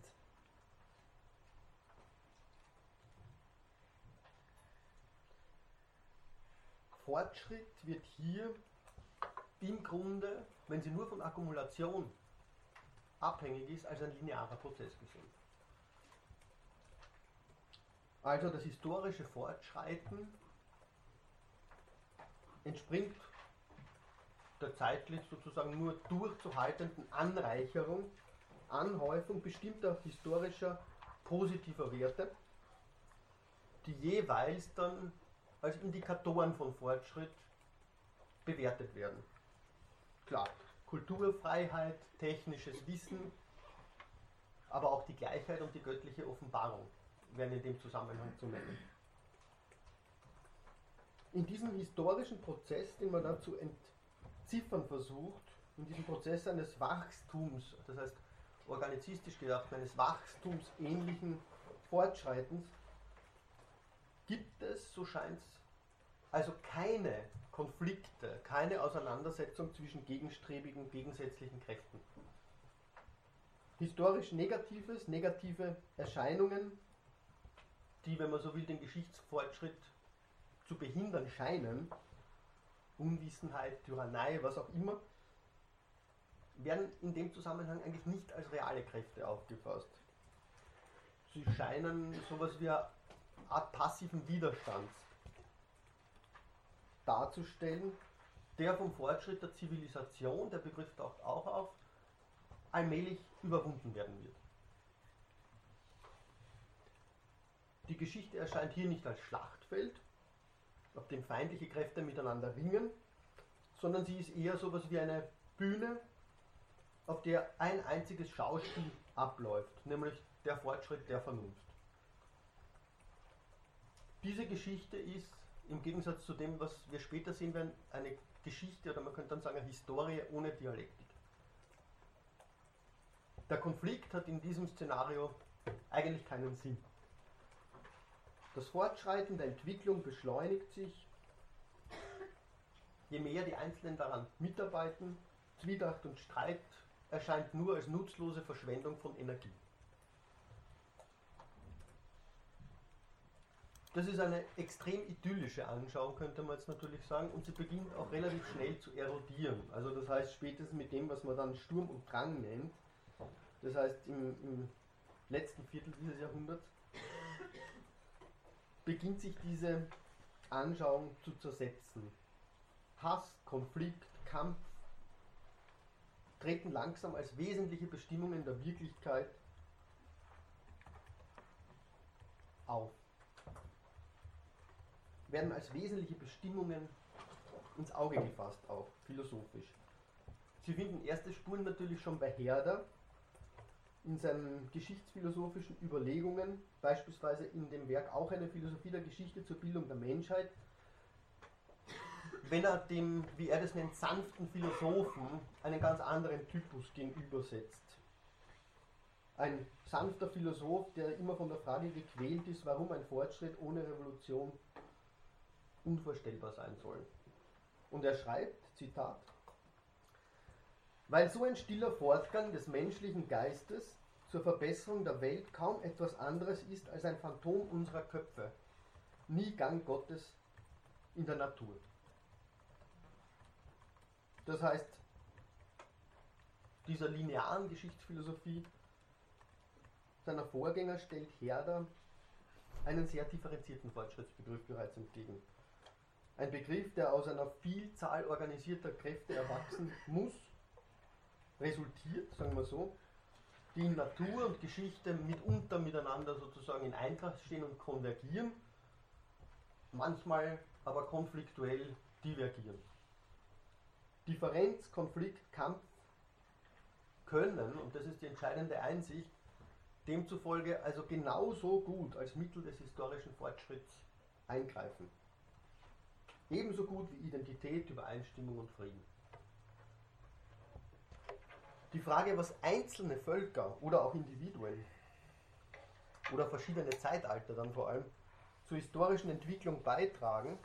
Fortschritt wird hier im Grunde, wenn sie nur von Akkumulation abhängig ist, als ein linearer Prozess gesehen. Also das historische Fortschreiten entspringt der zeitlich sozusagen nur durchzuhaltenden Anreicherung, Anhäufung bestimmter historischer positiver Werte, die jeweils dann als Indikatoren von Fortschritt bewertet werden. Klar, Kulturfreiheit, technisches Wissen, aber auch die Gleichheit und die göttliche Offenbarung werden in dem Zusammenhang zu nennen. In diesem historischen Prozess, den man da zu entziffern versucht, in diesem Prozess eines Wachstums, das heißt organizistisch gedacht, eines wachstumsähnlichen Fortschreitens, gibt es, so scheint es, also keine Konflikte, keine Auseinandersetzung zwischen gegenstrebigen, gegensätzlichen Kräften. Historisch Negatives, negative Erscheinungen die, wenn man so will, den Geschichtsfortschritt zu behindern scheinen, Unwissenheit, Tyrannei, was auch immer, werden in dem Zusammenhang eigentlich nicht als reale Kräfte aufgefasst. Sie scheinen sowas wie eine Art passiven Widerstands darzustellen, der vom Fortschritt der Zivilisation, der Begriff taucht auch auf, allmählich überwunden werden wird. Die Geschichte erscheint hier nicht als Schlachtfeld, auf dem feindliche Kräfte miteinander ringen, sondern sie ist eher so etwas wie eine Bühne, auf der ein einziges Schauspiel abläuft, nämlich der Fortschritt der Vernunft. Diese Geschichte ist im Gegensatz zu dem, was wir später sehen werden, eine Geschichte oder man könnte dann sagen eine Historie ohne Dialektik. Der Konflikt hat in diesem Szenario eigentlich keinen Sinn. Das Fortschreiten der Entwicklung beschleunigt sich, je mehr die Einzelnen daran mitarbeiten. Zwietracht und Streit erscheint nur als nutzlose Verschwendung von Energie. Das ist eine extrem idyllische Anschauung, könnte man jetzt natürlich sagen, und sie beginnt auch relativ schnell zu erodieren. Also das heißt spätestens mit dem, was man dann Sturm und Drang nennt, das heißt im, im letzten Viertel dieses Jahrhunderts, beginnt sich diese Anschauung zu zersetzen. Hass, Konflikt, Kampf treten langsam als wesentliche Bestimmungen der Wirklichkeit auf werden als wesentliche Bestimmungen ins Auge gefasst, auch philosophisch. Sie finden erste Spuren natürlich schon bei Herder in seinen geschichtsphilosophischen Überlegungen, beispielsweise in dem Werk auch eine Philosophie der Geschichte zur Bildung der Menschheit, wenn er dem, wie er das nennt, sanften Philosophen einen ganz anderen Typus gegenübersetzt. Ein sanfter Philosoph, der immer von der Frage gequält ist, warum ein Fortschritt ohne Revolution unvorstellbar sein soll. Und er schreibt, Zitat, weil so ein stiller Fortgang des menschlichen Geistes zur Verbesserung der Welt kaum etwas anderes ist als ein Phantom unserer Köpfe, nie Gang Gottes in der Natur. Das heißt, dieser linearen Geschichtsphilosophie seiner Vorgänger stellt Herder einen sehr differenzierten Fortschrittsbegriff bereits entgegen. Ein Begriff, der aus einer Vielzahl organisierter Kräfte erwachsen muss, resultiert, sagen wir so, die in Natur und Geschichte mitunter miteinander sozusagen in Eintracht stehen und konvergieren, manchmal aber konfliktuell divergieren. Differenz, Konflikt, Kampf können, und das ist die entscheidende Einsicht, demzufolge also genauso gut als Mittel des historischen Fortschritts eingreifen. Ebenso gut wie Identität, Übereinstimmung und Frieden. Die Frage, was einzelne Völker oder auch Individuen oder verschiedene Zeitalter dann vor allem zur historischen Entwicklung beitragen,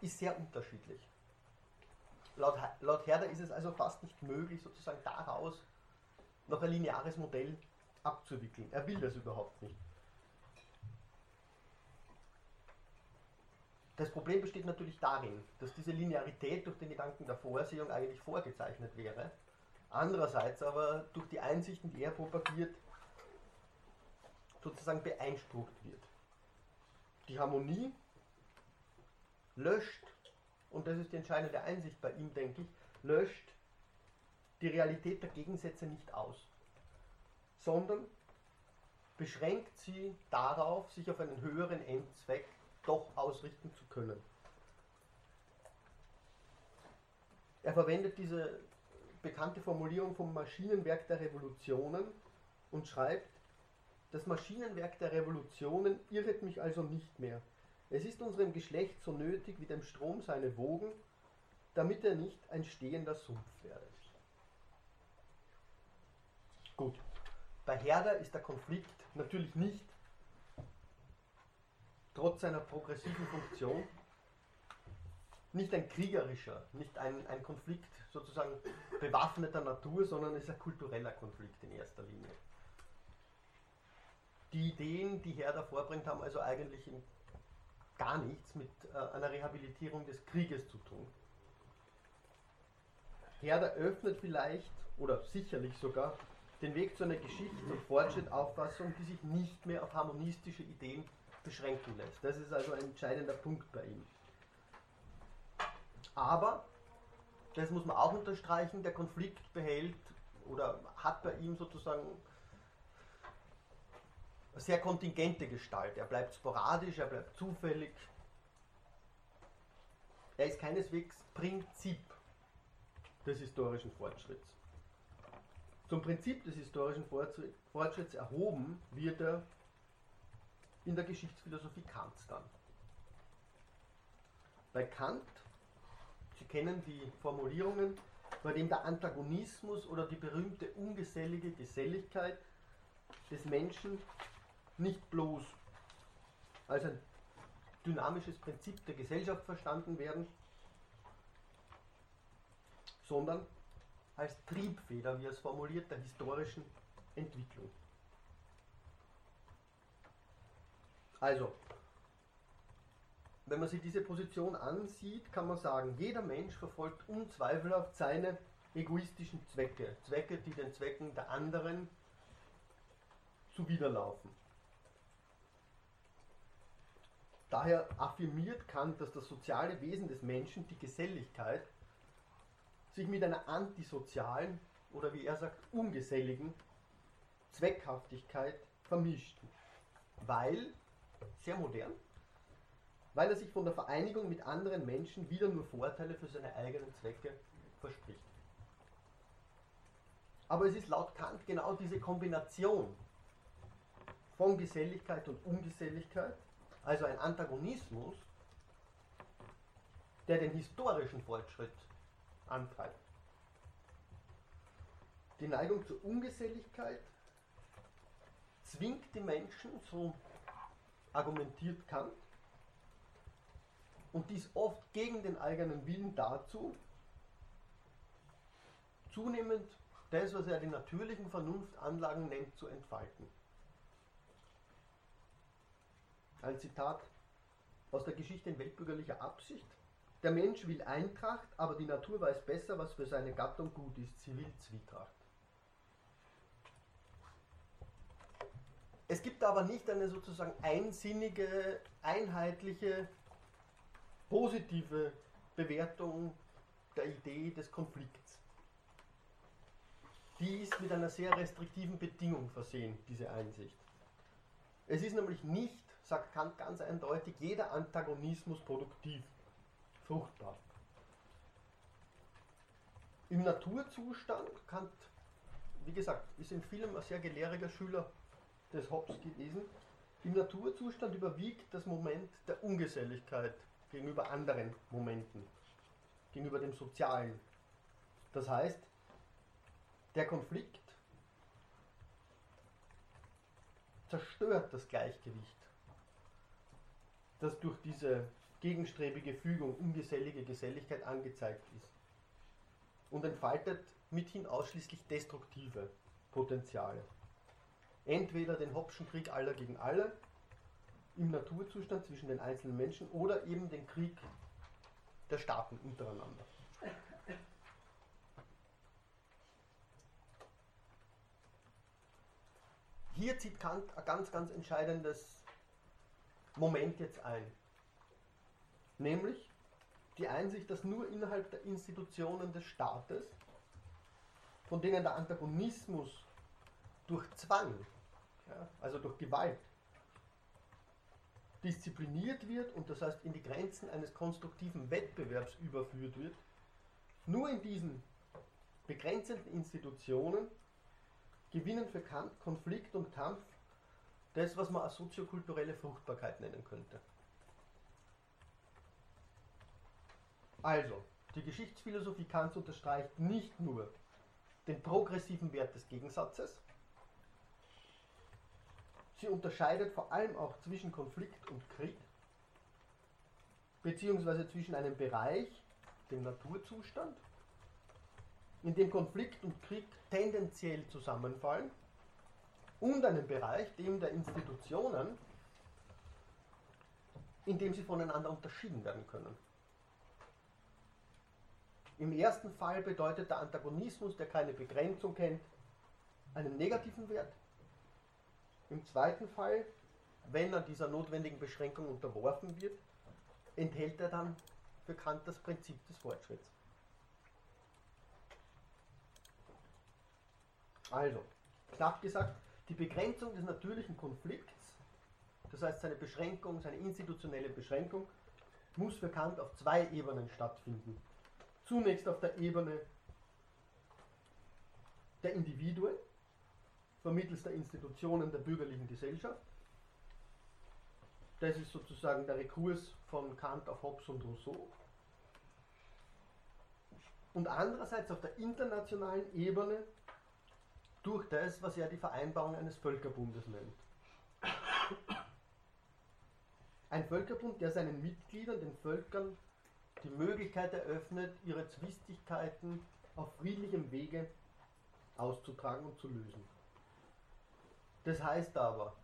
ist sehr unterschiedlich. Laut, laut Herder ist es also fast nicht möglich, sozusagen daraus noch ein lineares Modell abzuwickeln. Er will das überhaupt nicht. Das Problem besteht natürlich darin, dass diese Linearität durch den Gedanken der Vorsehung eigentlich vorgezeichnet wäre, andererseits aber durch die Einsichten, die er propagiert, sozusagen beeinsprucht wird. Die Harmonie löscht, und das ist die entscheidende Einsicht bei ihm, denke ich, löscht die Realität der Gegensätze nicht aus sondern beschränkt sie darauf, sich auf einen höheren Endzweck doch ausrichten zu können. Er verwendet diese bekannte Formulierung vom Maschinenwerk der Revolutionen und schreibt, das Maschinenwerk der Revolutionen irret mich also nicht mehr. Es ist unserem Geschlecht so nötig wie dem Strom seine Wogen, damit er nicht ein stehender Sumpf werde. Gut, bei Herder ist der Konflikt natürlich nicht, trotz seiner progressiven Funktion, nicht ein kriegerischer, nicht ein, ein Konflikt sozusagen bewaffneter Natur, sondern es ist ein kultureller Konflikt in erster Linie. Die Ideen, die Herder vorbringt, haben also eigentlich gar nichts mit äh, einer Rehabilitierung des Krieges zu tun. Herder öffnet vielleicht oder sicherlich sogar den Weg zu einer Geschichts- und Fortschrittauffassung, die sich nicht mehr auf harmonistische Ideen beschränken lässt. Das ist also ein entscheidender Punkt bei ihm. Aber, das muss man auch unterstreichen, der Konflikt behält oder hat bei ihm sozusagen eine sehr kontingente Gestalt. Er bleibt sporadisch, er bleibt zufällig. Er ist keineswegs Prinzip des historischen Fortschritts. Zum Prinzip des historischen Fortschritts erhoben wird er in der Geschichtsphilosophie Kants dann. Bei Kant, Sie kennen die Formulierungen, bei dem der Antagonismus oder die berühmte ungesellige Geselligkeit des Menschen nicht bloß als ein dynamisches Prinzip der Gesellschaft verstanden werden, sondern als Triebfeder, wie er es formuliert, der historischen Entwicklung. Also, wenn man sich diese Position ansieht, kann man sagen, jeder Mensch verfolgt unzweifelhaft seine egoistischen Zwecke, Zwecke, die den Zwecken der anderen zuwiderlaufen. Daher affirmiert Kant, dass das soziale Wesen des Menschen, die Geselligkeit, sich mit einer antisozialen oder wie er sagt, ungeselligen Zweckhaftigkeit vermischten. Weil, sehr modern, weil er sich von der Vereinigung mit anderen Menschen wieder nur Vorteile für seine eigenen Zwecke verspricht. Aber es ist laut Kant genau diese Kombination von Geselligkeit und Ungeselligkeit, also ein Antagonismus, der den historischen Fortschritt antreibt. Die Neigung zur Ungeselligkeit zwingt die Menschen, so argumentiert Kant, und dies oft gegen den eigenen Willen dazu, zunehmend das, was er die natürlichen Vernunftanlagen nennt, zu entfalten. Ein Zitat aus der Geschichte in weltbürgerlicher Absicht. Der Mensch will Eintracht, aber die Natur weiß besser, was für seine Gattung gut ist. Sie will Zwietracht. Es gibt aber nicht eine sozusagen einsinnige, einheitliche, positive Bewertung der Idee des Konflikts. Die ist mit einer sehr restriktiven Bedingung versehen, diese Einsicht. Es ist nämlich nicht, sagt Kant ganz eindeutig, jeder Antagonismus produktiv fruchtbar. Im Naturzustand, Kant, wie gesagt, ist in vielem ein sehr gelehriger Schüler des Hobbes gewesen, im Naturzustand überwiegt das Moment der Ungeselligkeit gegenüber anderen Momenten, gegenüber dem Sozialen. Das heißt, der Konflikt zerstört das Gleichgewicht, das durch diese gegenstrebige Fügung, ungesellige Geselligkeit angezeigt ist. Und entfaltet mithin ausschließlich destruktive Potenziale. Entweder den Hobbschen Krieg aller gegen alle im Naturzustand zwischen den einzelnen Menschen oder eben den Krieg der Staaten untereinander. Hier zieht Kant ein ganz, ganz entscheidendes Moment jetzt ein nämlich die Einsicht, dass nur innerhalb der Institutionen des Staates, von denen der Antagonismus durch Zwang, ja, also durch Gewalt, diszipliniert wird und das heißt in die Grenzen eines konstruktiven Wettbewerbs überführt wird, nur in diesen begrenzenden Institutionen gewinnen für Kant Konflikt und Kampf das, was man als soziokulturelle Fruchtbarkeit nennen könnte. Also, die Geschichtsphilosophie Kants unterstreicht nicht nur den progressiven Wert des Gegensatzes, sie unterscheidet vor allem auch zwischen Konflikt und Krieg, beziehungsweise zwischen einem Bereich, dem Naturzustand, in dem Konflikt und Krieg tendenziell zusammenfallen, und einem Bereich, dem der Institutionen, indem sie voneinander unterschieden werden können. Im ersten Fall bedeutet der Antagonismus, der keine Begrenzung kennt, einen negativen Wert. Im zweiten Fall, wenn er dieser notwendigen Beschränkung unterworfen wird, enthält er dann für Kant das Prinzip des Fortschritts. Also, knapp gesagt, die Begrenzung des natürlichen Konflikts, das heißt seine Beschränkung, seine institutionelle Beschränkung, muss für Kant auf zwei Ebenen stattfinden. Zunächst auf der Ebene der Individuen, vermittels der Institutionen der bürgerlichen Gesellschaft. Das ist sozusagen der Rekurs von Kant auf Hobbes und Rousseau. Und andererseits auf der internationalen Ebene durch das, was er die Vereinbarung eines Völkerbundes nennt. Ein Völkerbund, der seinen Mitgliedern, den Völkern, die Möglichkeit eröffnet, ihre Zwistigkeiten auf friedlichem Wege auszutragen und zu lösen. Das heißt aber,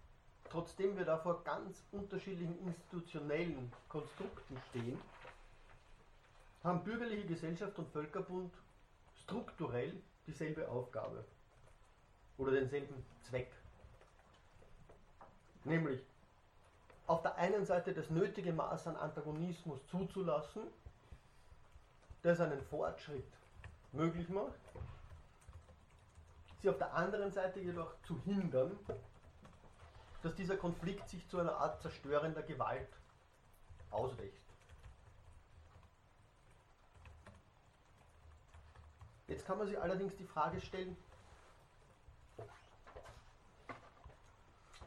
trotzdem wir da vor ganz unterschiedlichen institutionellen Konstrukten stehen, haben bürgerliche Gesellschaft und Völkerbund strukturell dieselbe Aufgabe oder denselben Zweck. Nämlich auf der einen Seite das nötige Maß an Antagonismus zuzulassen, das einen Fortschritt möglich macht, sie auf der anderen Seite jedoch zu hindern, dass dieser Konflikt sich zu einer Art zerstörender Gewalt auswächst. Jetzt kann man sich allerdings die Frage stellen,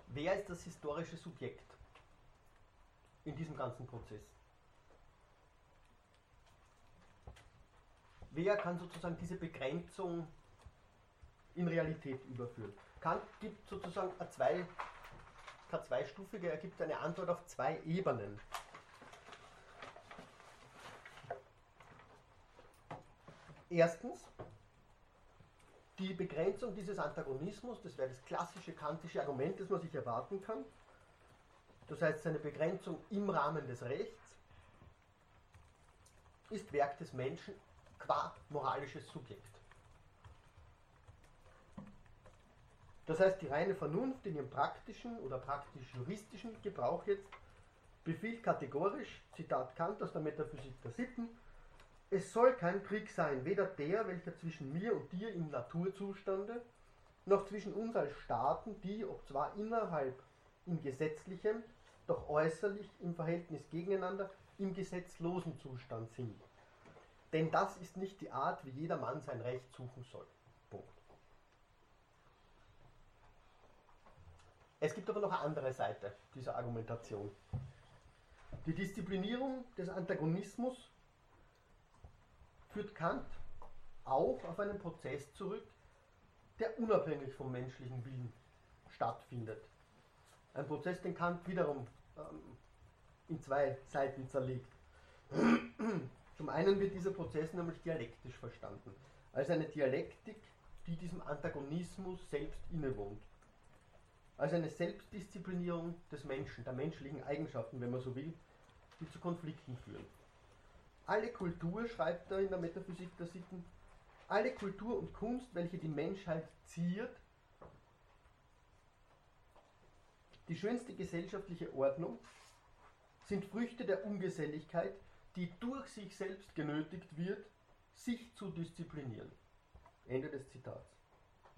wer ist das historische Subjekt in diesem ganzen Prozess? Wer kann sozusagen diese Begrenzung in Realität überführen? Kant gibt sozusagen eine zwei, keine zweistufige, er gibt eine Antwort auf zwei Ebenen. Erstens, die Begrenzung dieses Antagonismus, das wäre das klassische kantische Argument, das man sich erwarten kann. Das heißt, seine Begrenzung im Rahmen des Rechts ist Werk des Menschen qua moralisches Subjekt. Das heißt, die reine Vernunft in ihrem praktischen oder praktisch-juristischen Gebrauch jetzt befiehlt kategorisch, Zitat Kant aus der Metaphysik der Sitten, es soll kein Krieg sein, weder der, welcher zwischen mir und dir im Naturzustande, noch zwischen uns als Staaten, die, ob zwar innerhalb im gesetzlichen, doch äußerlich im Verhältnis gegeneinander im gesetzlosen Zustand sind. Denn das ist nicht die Art, wie jeder Mann sein Recht suchen soll. Punkt. Es gibt aber noch eine andere Seite dieser Argumentation. Die Disziplinierung des Antagonismus führt Kant auch auf einen Prozess zurück, der unabhängig vom menschlichen Willen stattfindet. Ein Prozess, den Kant wiederum in zwei Seiten zerlegt. Zum einen wird dieser Prozess nämlich dialektisch verstanden, als eine Dialektik, die diesem Antagonismus selbst innewohnt. Als eine Selbstdisziplinierung des Menschen, der menschlichen Eigenschaften, wenn man so will, die zu Konflikten führen. Alle Kultur, schreibt er in der Metaphysik der Sitten, alle Kultur und Kunst, welche die Menschheit ziert, die schönste gesellschaftliche Ordnung, sind Früchte der Ungeselligkeit, die durch sich selbst genötigt wird, sich zu disziplinieren. Ende des Zitats.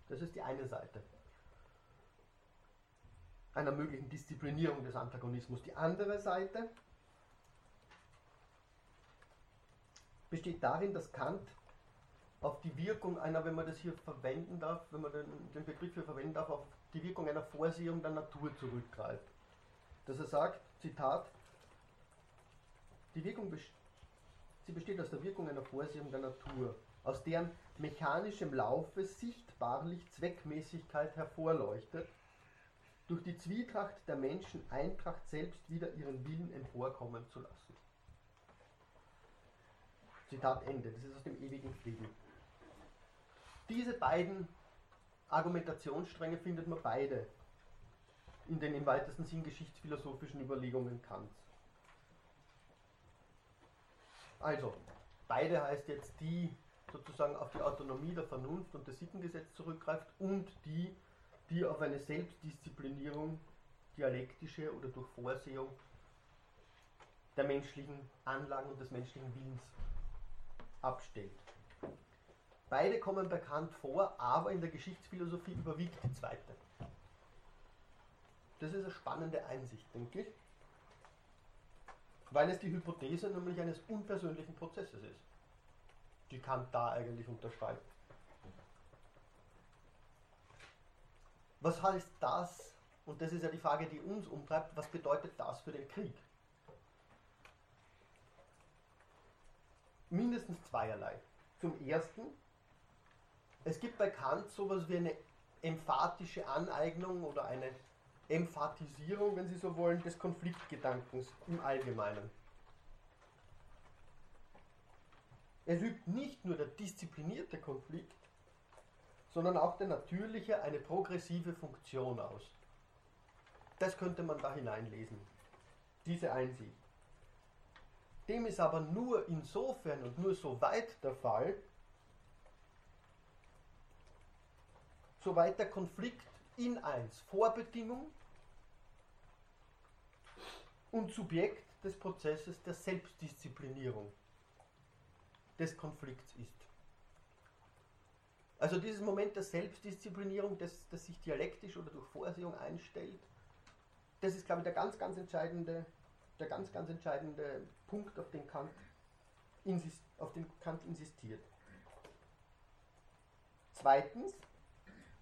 Das ist die eine Seite einer möglichen Disziplinierung des Antagonismus. Die andere Seite besteht darin, dass Kant auf die Wirkung einer, wenn man das hier verwenden darf, wenn man den, den Begriff hier verwenden darf, auf die Wirkung einer Vorsehung der Natur zurückgreift. Dass er sagt, Zitat, die Wirkung sie besteht aus der Wirkung einer Vorsehung der Natur, aus deren mechanischem Laufe sichtbarlich Zweckmäßigkeit hervorleuchtet, durch die Zwietracht der Menschen Eintracht selbst wieder ihren Willen emporkommen zu lassen. Zitat Ende. Das ist aus dem ewigen Frieden. Diese beiden Argumentationsstränge findet man beide in den im weitesten Sinn geschichtsphilosophischen Überlegungen Kants. Also, beide heißt jetzt die sozusagen auf die Autonomie der Vernunft und des Sittengesetz zurückgreift und die, die auf eine Selbstdisziplinierung, dialektische oder durch Vorsehung der menschlichen Anlagen und des menschlichen Willens abstellt. Beide kommen bekannt vor, aber in der Geschichtsphilosophie überwiegt die zweite. Das ist eine spannende Einsicht, denke ich, weil es die Hypothese nämlich eines unpersönlichen Prozesses ist, die Kant da eigentlich unterschreibt. Was heißt das, und das ist ja die Frage, die uns umtreibt, was bedeutet das für den Krieg? mindestens zweierlei. Zum ersten, es gibt bei Kant sowas wie eine emphatische Aneignung oder eine Emphatisierung, wenn Sie so wollen, des Konfliktgedankens im Allgemeinen. Es übt nicht nur der disziplinierte Konflikt, sondern auch der natürliche eine progressive Funktion aus. Das könnte man da hineinlesen, diese Einsicht. Dem ist aber nur insofern und nur so weit der Fall, soweit der Konflikt in eins Vorbedingung und Subjekt des Prozesses der Selbstdisziplinierung des Konflikts ist. Also dieses Moment der Selbstdisziplinierung, das, das sich dialektisch oder durch Vorsehung einstellt, das ist, glaube ich, der ganz, ganz entscheidende der ganz, ganz entscheidende Punkt, auf den Kant, auf den Kant insistiert. Zweitens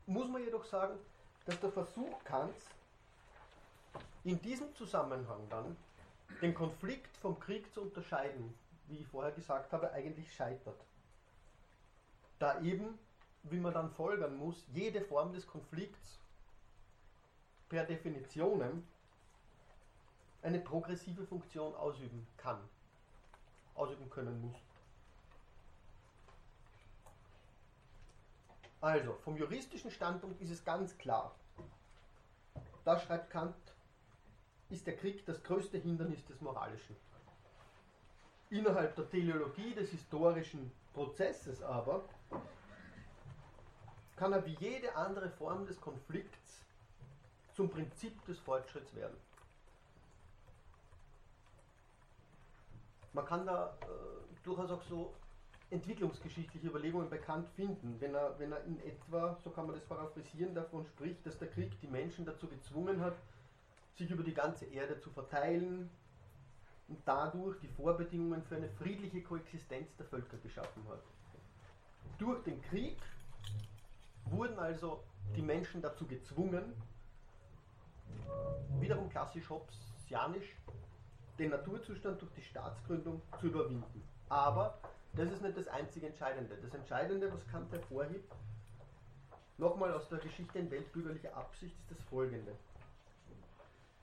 muss man jedoch sagen, dass der Versuch Kants in diesem Zusammenhang dann den Konflikt vom Krieg zu unterscheiden, wie ich vorher gesagt habe, eigentlich scheitert. Da eben, wie man dann folgern muss, jede Form des Konflikts per Definition eine progressive Funktion ausüben kann, ausüben können muss. Also, vom juristischen Standpunkt ist es ganz klar. Da schreibt Kant, ist der Krieg das größte Hindernis des Moralischen. Innerhalb der Teleologie des historischen Prozesses aber kann er wie jede andere Form des Konflikts zum Prinzip des Fortschritts werden. Man kann da äh, durchaus auch so entwicklungsgeschichtliche Überlegungen bekannt finden, wenn er, wenn er in etwa, so kann man das paraphrasieren, davon spricht, dass der Krieg die Menschen dazu gezwungen hat, sich über die ganze Erde zu verteilen und dadurch die Vorbedingungen für eine friedliche Koexistenz der Völker geschaffen hat. Durch den Krieg wurden also die Menschen dazu gezwungen, wiederum klassisch Hobbesianisch, den Naturzustand durch die Staatsgründung zu überwinden. Aber das ist nicht das einzige Entscheidende. Das Entscheidende, was Kant hervorhebt, nochmal aus der Geschichte in weltbürgerlicher Absicht, ist das folgende.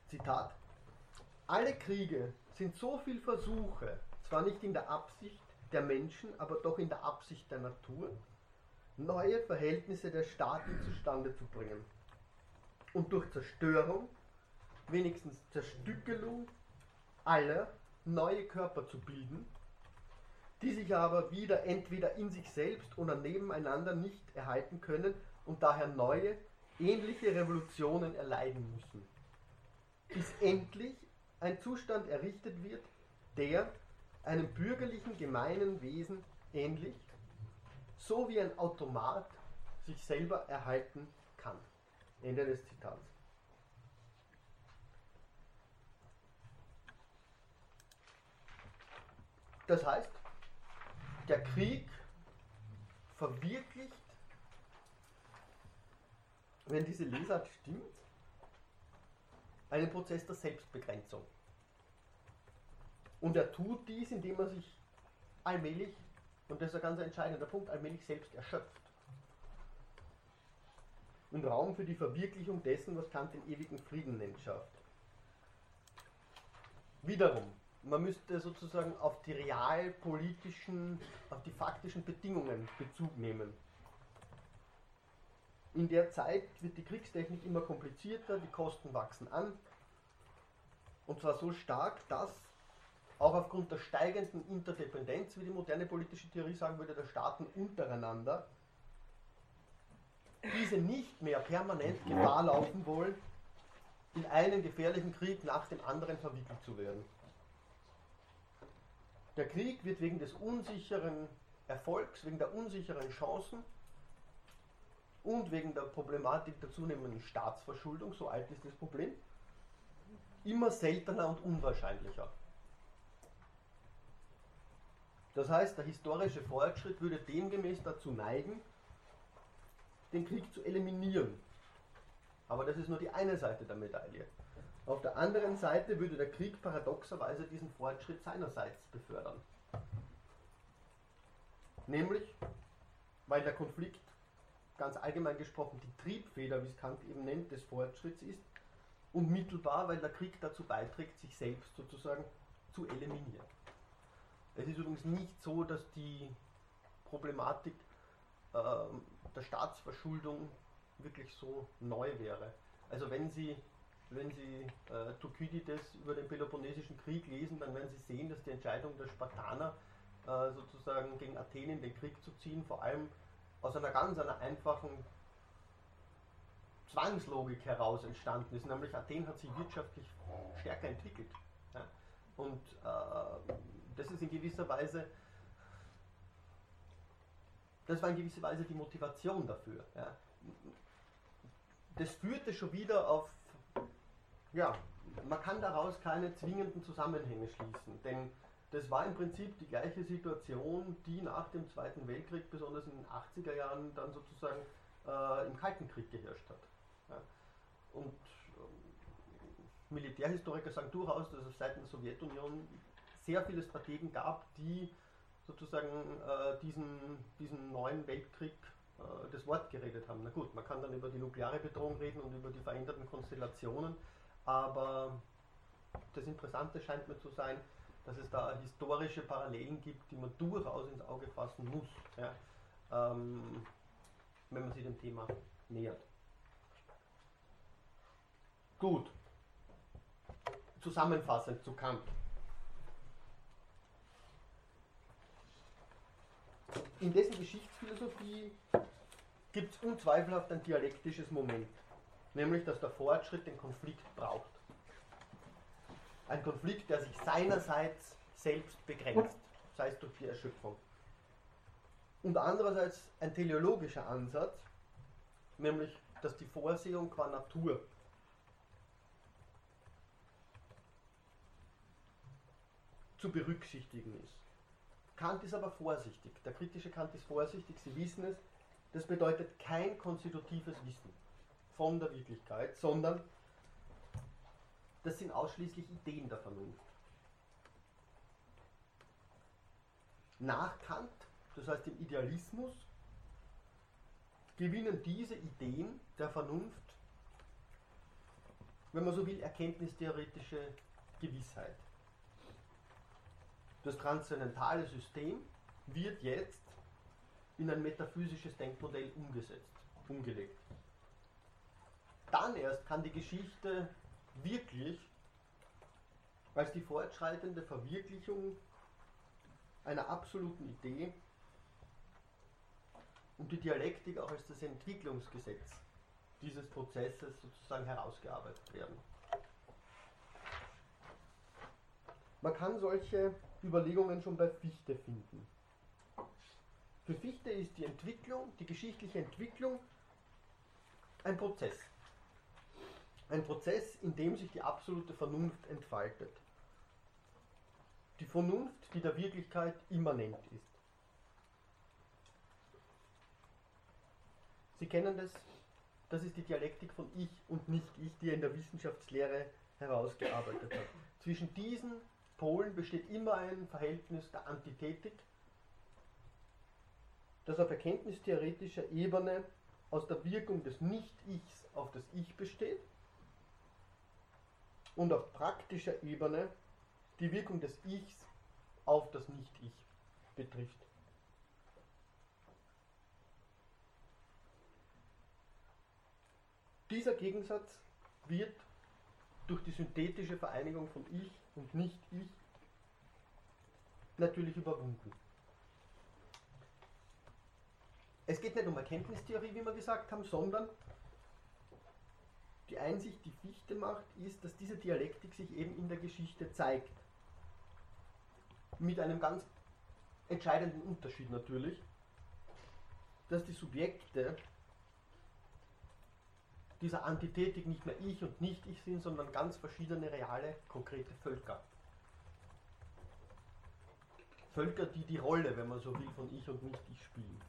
Zitat. Alle Kriege sind so viel Versuche, zwar nicht in der Absicht der Menschen, aber doch in der Absicht der Natur, neue Verhältnisse der Staaten zustande zu bringen und durch Zerstörung, wenigstens Zerstückelung alle neue Körper zu bilden, die sich aber wieder entweder in sich selbst oder nebeneinander nicht erhalten können und daher neue, ähnliche Revolutionen erleiden müssen. Bis endlich ein Zustand errichtet wird, der einem bürgerlichen gemeinen Wesen ähnlich, so wie ein Automat sich selber erhalten kann. Ende des Zitats. Das heißt, der Krieg verwirklicht, wenn diese Lesart stimmt, einen Prozess der Selbstbegrenzung. Und er tut dies, indem er sich allmählich, und das ist ein ganz entscheidender Punkt, allmählich selbst erschöpft. Und Raum für die Verwirklichung dessen, was Kant den ewigen Frieden nennt, schafft. Wiederum, man müsste sozusagen auf die realpolitischen, auf die faktischen Bedingungen Bezug nehmen. In der Zeit wird die Kriegstechnik immer komplizierter, die Kosten wachsen an. Und zwar so stark, dass auch aufgrund der steigenden Interdependenz, wie die moderne politische Theorie sagen würde, der Staaten untereinander, diese nicht mehr permanent Gefahr laufen wollen, in einen gefährlichen Krieg nach dem anderen verwickelt zu werden. Der Krieg wird wegen des unsicheren Erfolgs, wegen der unsicheren Chancen und wegen der Problematik der zunehmenden Staatsverschuldung, so alt ist das Problem, immer seltener und unwahrscheinlicher. Das heißt, der historische Fortschritt würde demgemäß dazu neigen, den Krieg zu eliminieren. Aber das ist nur die eine Seite der Medaille. Auf der anderen Seite würde der Krieg paradoxerweise diesen Fortschritt seinerseits befördern. Nämlich, weil der Konflikt ganz allgemein gesprochen die Triebfeder, wie es Kant eben nennt, des Fortschritts ist und mittelbar, weil der Krieg dazu beiträgt, sich selbst sozusagen zu eliminieren. Es ist übrigens nicht so, dass die Problematik äh, der Staatsverschuldung wirklich so neu wäre. Also wenn Sie, wenn Sie äh, Thukydides über den Peloponnesischen Krieg lesen, dann werden Sie sehen, dass die Entscheidung der Spartaner äh, sozusagen gegen Athen in den Krieg zu ziehen, vor allem aus einer ganz einer einfachen Zwangslogik heraus entstanden ist, nämlich Athen hat sich wirtschaftlich stärker entwickelt. Ja? Und äh, das ist in gewisser Weise, das war in gewisser Weise die Motivation dafür. Ja? Das führte schon wieder auf, ja, man kann daraus keine zwingenden Zusammenhänge schließen, denn das war im Prinzip die gleiche Situation, die nach dem Zweiten Weltkrieg, besonders in den 80er Jahren, dann sozusagen äh, im Kalten Krieg geherrscht hat. Ja. Und äh, Militärhistoriker sagen durchaus, dass es seit der Sowjetunion sehr viele Strategen gab, die sozusagen äh, diesen, diesen neuen Weltkrieg äh, das Wort geredet haben. Na gut, man kann dann über die nukleare Bedrohung reden und über die veränderten Konstellationen, aber das Interessante scheint mir zu sein, dass es da historische Parallelen gibt, die man durchaus ins Auge fassen muss, ja, ähm, wenn man sich dem Thema nähert. Gut. Zusammenfassend zu Kant. In dessen Geschichtsphilosophie gibt es unzweifelhaft ein dialektisches Moment, nämlich dass der Fortschritt den Konflikt braucht. Ein Konflikt, der sich seinerseits selbst begrenzt, sei es durch die Erschöpfung. Und andererseits ein teleologischer Ansatz, nämlich dass die Vorsehung qua Natur zu berücksichtigen ist. Kant ist aber vorsichtig. Der kritische Kant ist vorsichtig, Sie wissen es. Das bedeutet kein konstitutives Wissen von der Wirklichkeit, sondern das sind ausschließlich Ideen der Vernunft. Nach Kant, das heißt im Idealismus, gewinnen diese Ideen der Vernunft, wenn man so will, erkenntnistheoretische Gewissheit. Das transzendentale System wird jetzt in ein metaphysisches Denkmodell umgesetzt, umgelegt. Dann erst kann die Geschichte wirklich als die fortschreitende Verwirklichung einer absoluten Idee und die Dialektik auch als das Entwicklungsgesetz dieses Prozesses sozusagen herausgearbeitet werden. Man kann solche Überlegungen schon bei Fichte finden. Für Fichte ist die Entwicklung, die geschichtliche Entwicklung ein Prozess. Ein Prozess, in dem sich die absolute Vernunft entfaltet. Die Vernunft, die der Wirklichkeit immanent ist. Sie kennen das, das ist die Dialektik von Ich und Nicht-Ich, die er in der Wissenschaftslehre herausgearbeitet hat. Zwischen diesen Polen besteht immer ein Verhältnis der Antithetik, das auf erkenntnistheoretischer Ebene aus der Wirkung des Nicht-Ichs auf das Ich besteht und auf praktischer Ebene die Wirkung des Ichs auf das Nicht-Ich betrifft. Dieser Gegensatz wird durch die synthetische Vereinigung von Ich und Nicht-Ich natürlich überwunden. Es geht nicht um Erkenntnistheorie, wie wir gesagt haben, sondern die Einsicht, die Fichte macht, ist, dass diese Dialektik sich eben in der Geschichte zeigt. Mit einem ganz entscheidenden Unterschied natürlich, dass die Subjekte dieser Antithetik nicht mehr ich und nicht ich sind, sondern ganz verschiedene reale, konkrete Völker. Völker, die die Rolle, wenn man so will, von ich und nicht ich spielen.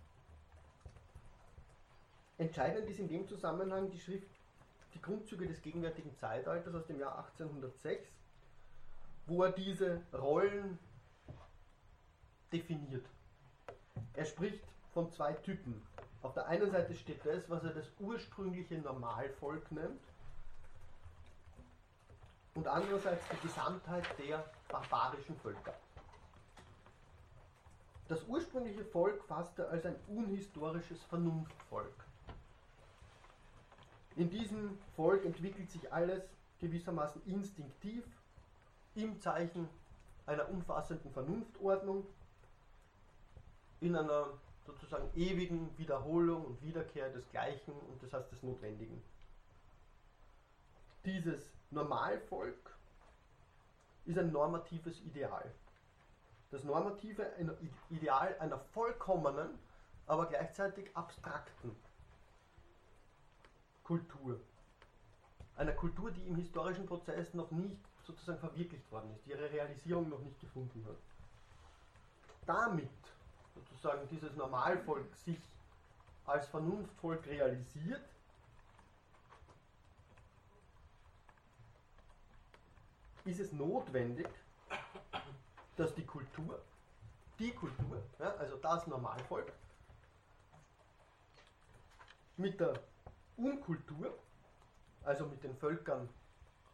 Entscheidend ist in dem Zusammenhang die Schrift Die Grundzüge des gegenwärtigen Zeitalters aus dem Jahr 1806, wo er diese Rollen definiert. Er spricht von zwei Typen. Auf der einen Seite steht das, was er das ursprüngliche Normalvolk nennt, und andererseits die Gesamtheit der barbarischen Völker. Das ursprüngliche Volk fasst er als ein unhistorisches Vernunftvolk. In diesem Volk entwickelt sich alles gewissermaßen instinktiv im Zeichen einer umfassenden Vernunftordnung, in einer sozusagen ewigen Wiederholung und Wiederkehr des Gleichen und das heißt des Notwendigen. Dieses Normalvolk ist ein normatives Ideal. Das normative Ideal einer vollkommenen, aber gleichzeitig abstrakten Kultur. Einer Kultur, die im historischen Prozess noch nicht sozusagen verwirklicht worden ist, die ihre Realisierung noch nicht gefunden hat. Damit sozusagen dieses Normalvolk sich als Vernunftvolk realisiert, ist es notwendig, dass die Kultur, die Kultur, ja, also das Normalvolk, mit der Unkultur, also mit den Völkern,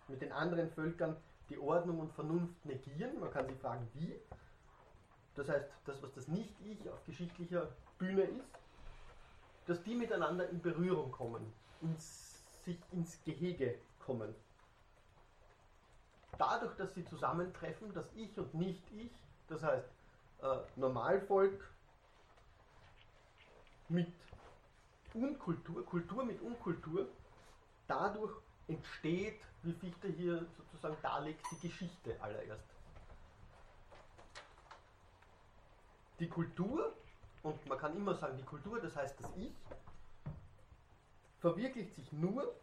mit den anderen Völkern, die Ordnung und Vernunft negieren. Man kann sich fragen, wie. Das heißt, das, was das Nicht-Ich auf geschichtlicher Bühne ist, dass die miteinander in Berührung kommen, ins, sich ins Gehege kommen. Dadurch, dass sie zusammentreffen, das Ich und Nicht-Ich, das heißt äh, Normalvolk mit Unkultur, Kultur mit Unkultur, dadurch entsteht, wie Fichte hier sozusagen darlegt, die Geschichte allererst. Die Kultur, und man kann immer sagen, die Kultur, das heißt das Ich, verwirklicht sich nur,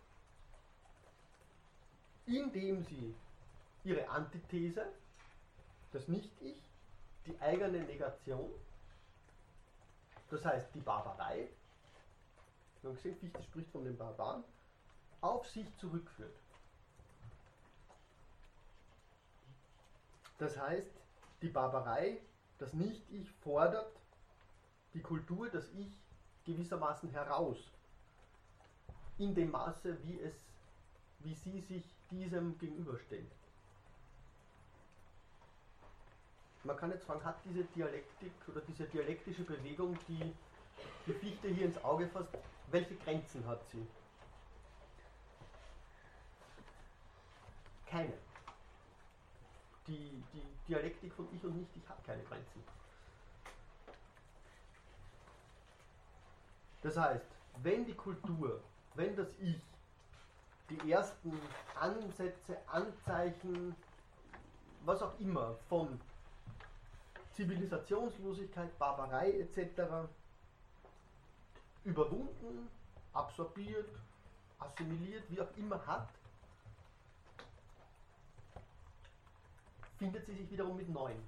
indem sie ihre Antithese, das Nicht-Ich, die eigene Negation, das heißt die Barbarei, wir haben gesehen, Fichte spricht von den Barbaren, auf sich zurückführt. Das heißt, die Barbarei, das Nicht-Ich fordert die Kultur, das Ich gewissermaßen heraus, in dem Maße, wie, es, wie sie sich diesem gegenüberstellt. Man kann jetzt fragen, hat diese Dialektik oder diese dialektische Bewegung, die die Fichte hier ins Auge fasst, welche Grenzen hat sie? Keine. Die, die Dialektik von Ich und Nicht, ich hat keine Grenzen. Das heißt, wenn die Kultur, wenn das Ich die ersten Ansätze, Anzeichen, was auch immer von Zivilisationslosigkeit, Barbarei etc überwunden, absorbiert, assimiliert, wie auch immer hat, findet sie sich wiederum mit neuen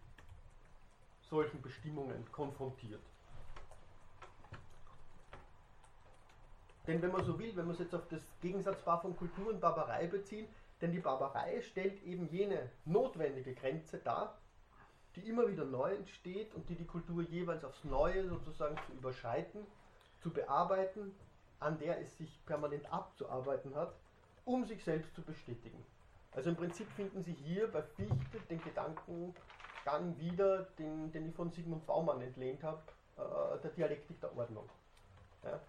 solchen Bestimmungen konfrontiert. Denn wenn man so will, wenn man es jetzt auf das Gegensatzpaar von Kultur und Barbarei bezieht, denn die Barbarei stellt eben jene notwendige Grenze dar, die immer wieder neu entsteht und die die Kultur jeweils aufs Neue sozusagen zu überschreiten zu bearbeiten, an der es sich permanent abzuarbeiten hat, um sich selbst zu bestätigen. Also im Prinzip finden Sie hier bei Fichte den Gedankengang wieder, den, den ich von Sigmund Baumann entlehnt habe, äh, der Dialektik der Ordnung. Ja?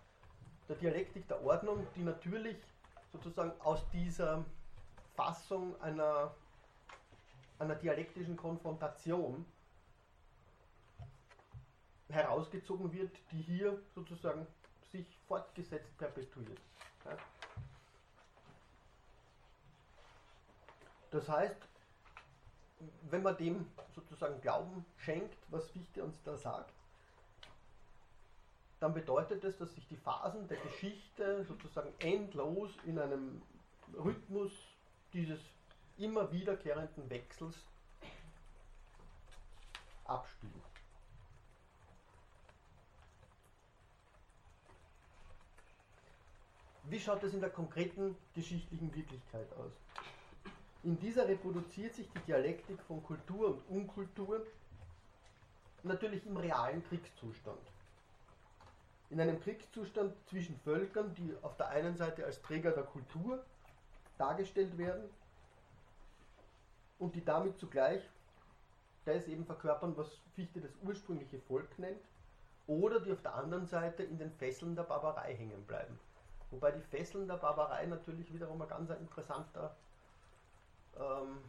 Der Dialektik der Ordnung, die natürlich sozusagen aus dieser Fassung einer, einer dialektischen Konfrontation herausgezogen wird, die hier sozusagen sich fortgesetzt perpetuiert. Ja. Das heißt, wenn man dem sozusagen Glauben schenkt, was Fichte uns da sagt, dann bedeutet es, dass sich die Phasen der Geschichte sozusagen endlos in einem Rhythmus dieses immer wiederkehrenden Wechsels abspielen. Wie schaut es in der konkreten geschichtlichen Wirklichkeit aus? In dieser reproduziert sich die Dialektik von Kultur und Unkultur natürlich im realen Kriegszustand. In einem Kriegszustand zwischen Völkern, die auf der einen Seite als Träger der Kultur dargestellt werden und die damit zugleich das eben verkörpern, was Fichte das ursprüngliche Volk nennt, oder die auf der anderen Seite in den Fesseln der Barbarei hängen bleiben. Wobei die Fesseln der Barbarei natürlich wiederum ein ganz interessanter, ähm,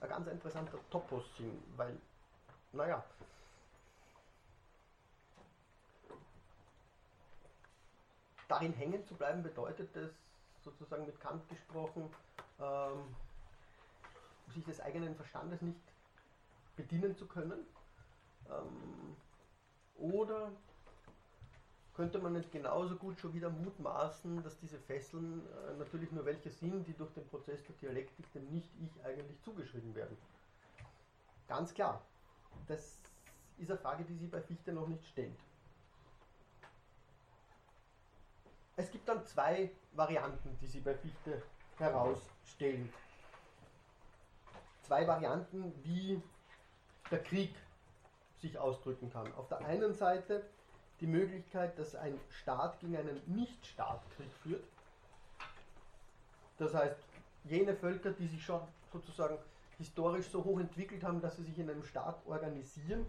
ein ganz interessanter Topos sind, weil, naja, darin hängen zu bleiben bedeutet das sozusagen mit Kant gesprochen, ähm, sich des eigenen Verstandes nicht bedienen zu können. Ähm, oder könnte man nicht genauso gut schon wieder mutmaßen, dass diese Fesseln äh, natürlich nur welche sind, die durch den Prozess der Dialektik dem Nicht-Ich eigentlich zugeschrieben werden. Ganz klar, das ist eine Frage, die sich bei Fichte noch nicht stellt. Es gibt dann zwei Varianten, die sie bei Fichte herausstellen. Zwei Varianten, wie der Krieg sich ausdrücken kann. Auf der einen Seite die Möglichkeit, dass ein Staat gegen einen Nicht-Staat Krieg führt. Das heißt, jene Völker, die sich schon sozusagen historisch so hoch entwickelt haben, dass sie sich in einem Staat organisieren,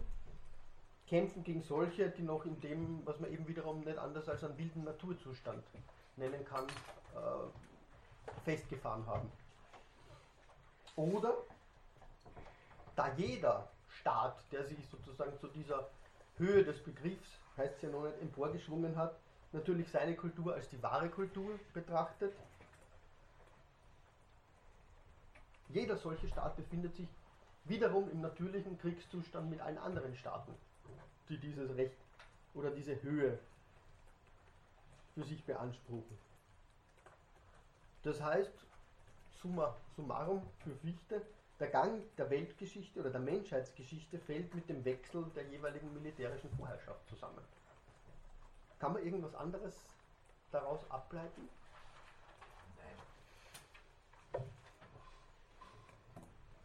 kämpfen gegen solche, die noch in dem, was man eben wiederum nicht anders als einen wilden Naturzustand nennen kann, äh, festgefahren haben. Oder da jeder Staat, der sich sozusagen zu dieser Höhe des Begriffs heißt es ja noch nicht, emporgeschwungen hat, natürlich seine Kultur als die wahre Kultur betrachtet. Jeder solche Staat befindet sich wiederum im natürlichen Kriegszustand mit allen anderen Staaten, die dieses Recht oder diese Höhe für sich beanspruchen. Das heißt, summa summarum für Fichte, der Gang der Weltgeschichte oder der Menschheitsgeschichte fällt mit dem Wechsel der jeweiligen militärischen Vorherrschaft zusammen. Kann man irgendwas anderes daraus ableiten? Nein.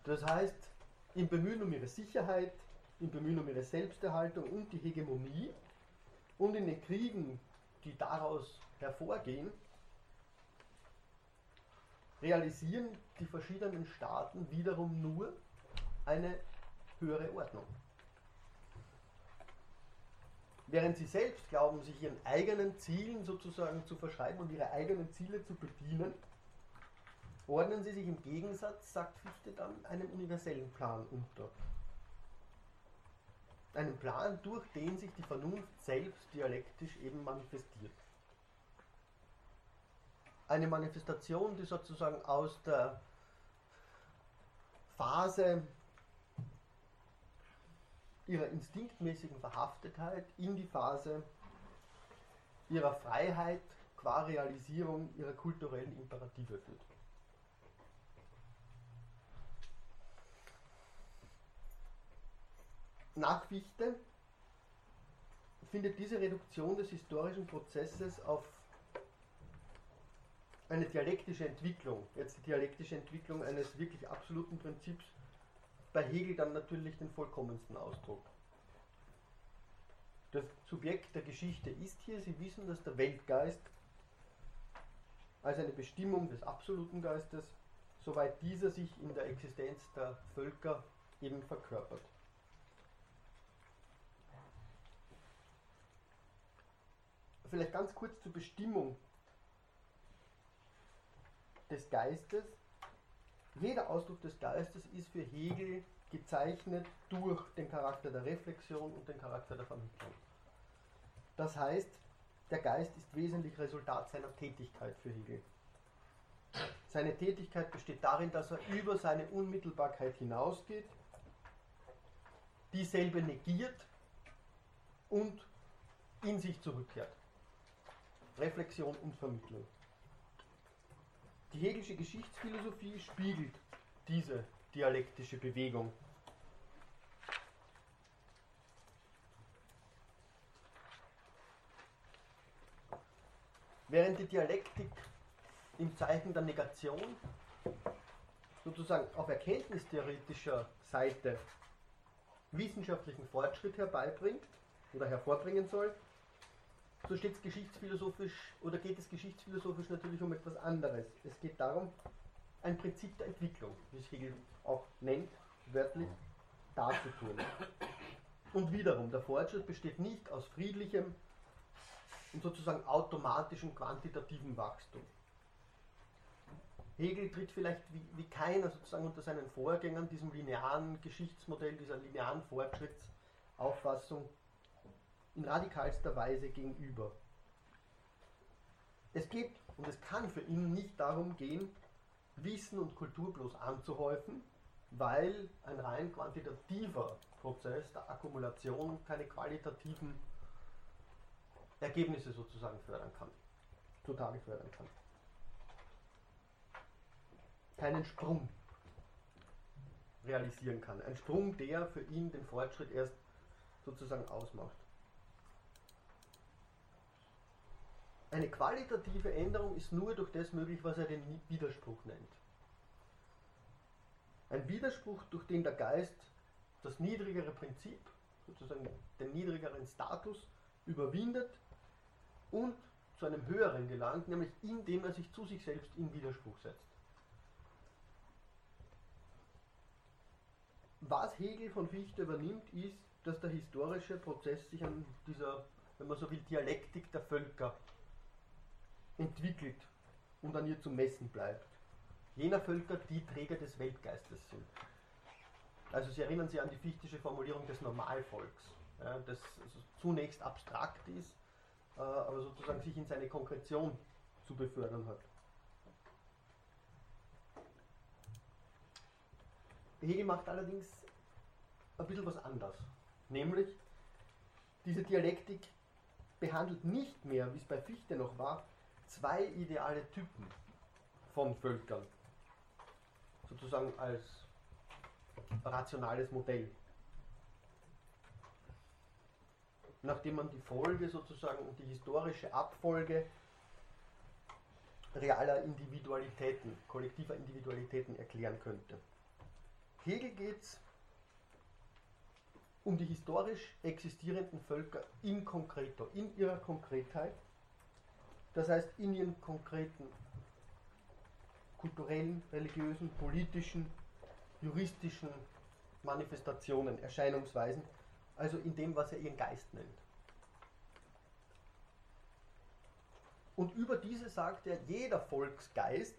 Das heißt, im Bemühen um ihre Sicherheit, im Bemühen um ihre Selbsterhaltung und die Hegemonie und in den Kriegen, die daraus hervorgehen, realisieren die verschiedenen Staaten wiederum nur eine höhere Ordnung. Während sie selbst glauben, sich ihren eigenen Zielen sozusagen zu verschreiben und ihre eigenen Ziele zu bedienen, ordnen sie sich im Gegensatz, sagt Fichte dann, einem universellen Plan unter. Einen Plan, durch den sich die Vernunft selbst dialektisch eben manifestiert eine Manifestation, die sozusagen aus der Phase ihrer instinktmäßigen Verhaftetheit in die Phase ihrer Freiheit qua Realisierung ihrer kulturellen Imperative führt. Nach Fichte findet diese Reduktion des historischen Prozesses auf eine dialektische Entwicklung, jetzt die dialektische Entwicklung eines wirklich absoluten Prinzips, bei Hegel dann natürlich den vollkommensten Ausdruck. Das Subjekt der Geschichte ist hier, Sie wissen, dass der Weltgeist als eine Bestimmung des absoluten Geistes, soweit dieser sich in der Existenz der Völker eben verkörpert. Vielleicht ganz kurz zur Bestimmung des Geistes. Jeder Ausdruck des Geistes ist für Hegel gezeichnet durch den Charakter der Reflexion und den Charakter der Vermittlung. Das heißt, der Geist ist wesentlich Resultat seiner Tätigkeit für Hegel. Seine Tätigkeit besteht darin, dass er über seine Unmittelbarkeit hinausgeht, dieselbe negiert und in sich zurückkehrt. Reflexion und Vermittlung. Die Hegelische Geschichtsphilosophie spiegelt diese dialektische Bewegung. Während die Dialektik im Zeichen der Negation sozusagen auf erkenntnistheoretischer Seite wissenschaftlichen Fortschritt herbeibringt oder hervorbringen soll, so steht es geschichtsphilosophisch oder geht es geschichtsphilosophisch natürlich um etwas anderes. Es geht darum, ein Prinzip der Entwicklung, wie es Hegel auch nennt, wörtlich darzutun. Und wiederum, der Fortschritt besteht nicht aus friedlichem und sozusagen automatischem quantitativen Wachstum. Hegel tritt vielleicht wie, wie keiner sozusagen unter seinen Vorgängern diesem linearen Geschichtsmodell, dieser linearen Fortschrittsauffassung in radikalster Weise gegenüber. Es geht und es kann für ihn nicht darum gehen, Wissen und Kultur bloß anzuhäufen, weil ein rein quantitativer Prozess der Akkumulation keine qualitativen Ergebnisse sozusagen fördern kann, zutage fördern kann. Keinen Sprung realisieren kann. Ein Sprung, der für ihn den Fortschritt erst sozusagen ausmacht. Eine qualitative Änderung ist nur durch das möglich, was er den Widerspruch nennt. Ein Widerspruch, durch den der Geist das niedrigere Prinzip, sozusagen den niedrigeren Status, überwindet und zu einem höheren gelangt, nämlich indem er sich zu sich selbst in Widerspruch setzt. Was Hegel von Fichte übernimmt, ist, dass der historische Prozess sich an dieser, wenn man so will, Dialektik der Völker entwickelt und an ihr zu messen bleibt. Jener Völker, die Träger des Weltgeistes sind. Also Sie erinnern sich an die fichtische Formulierung des Normalvolks, ja, das also zunächst abstrakt ist, äh, aber sozusagen sich in seine Konkretion zu befördern hat. Hegel macht allerdings ein bisschen was anders. Nämlich, diese Dialektik behandelt nicht mehr, wie es bei Fichte noch war, zwei ideale Typen von Völkern, sozusagen als rationales Modell. Nachdem man die Folge sozusagen, die historische Abfolge realer Individualitäten, kollektiver Individualitäten erklären könnte. Hegel geht es um die historisch existierenden Völker in concreto, in ihrer Konkretheit das heißt, in ihren konkreten kulturellen, religiösen, politischen, juristischen Manifestationen, Erscheinungsweisen, also in dem, was er ihren Geist nennt. Und über diese sagt er, jeder Volksgeist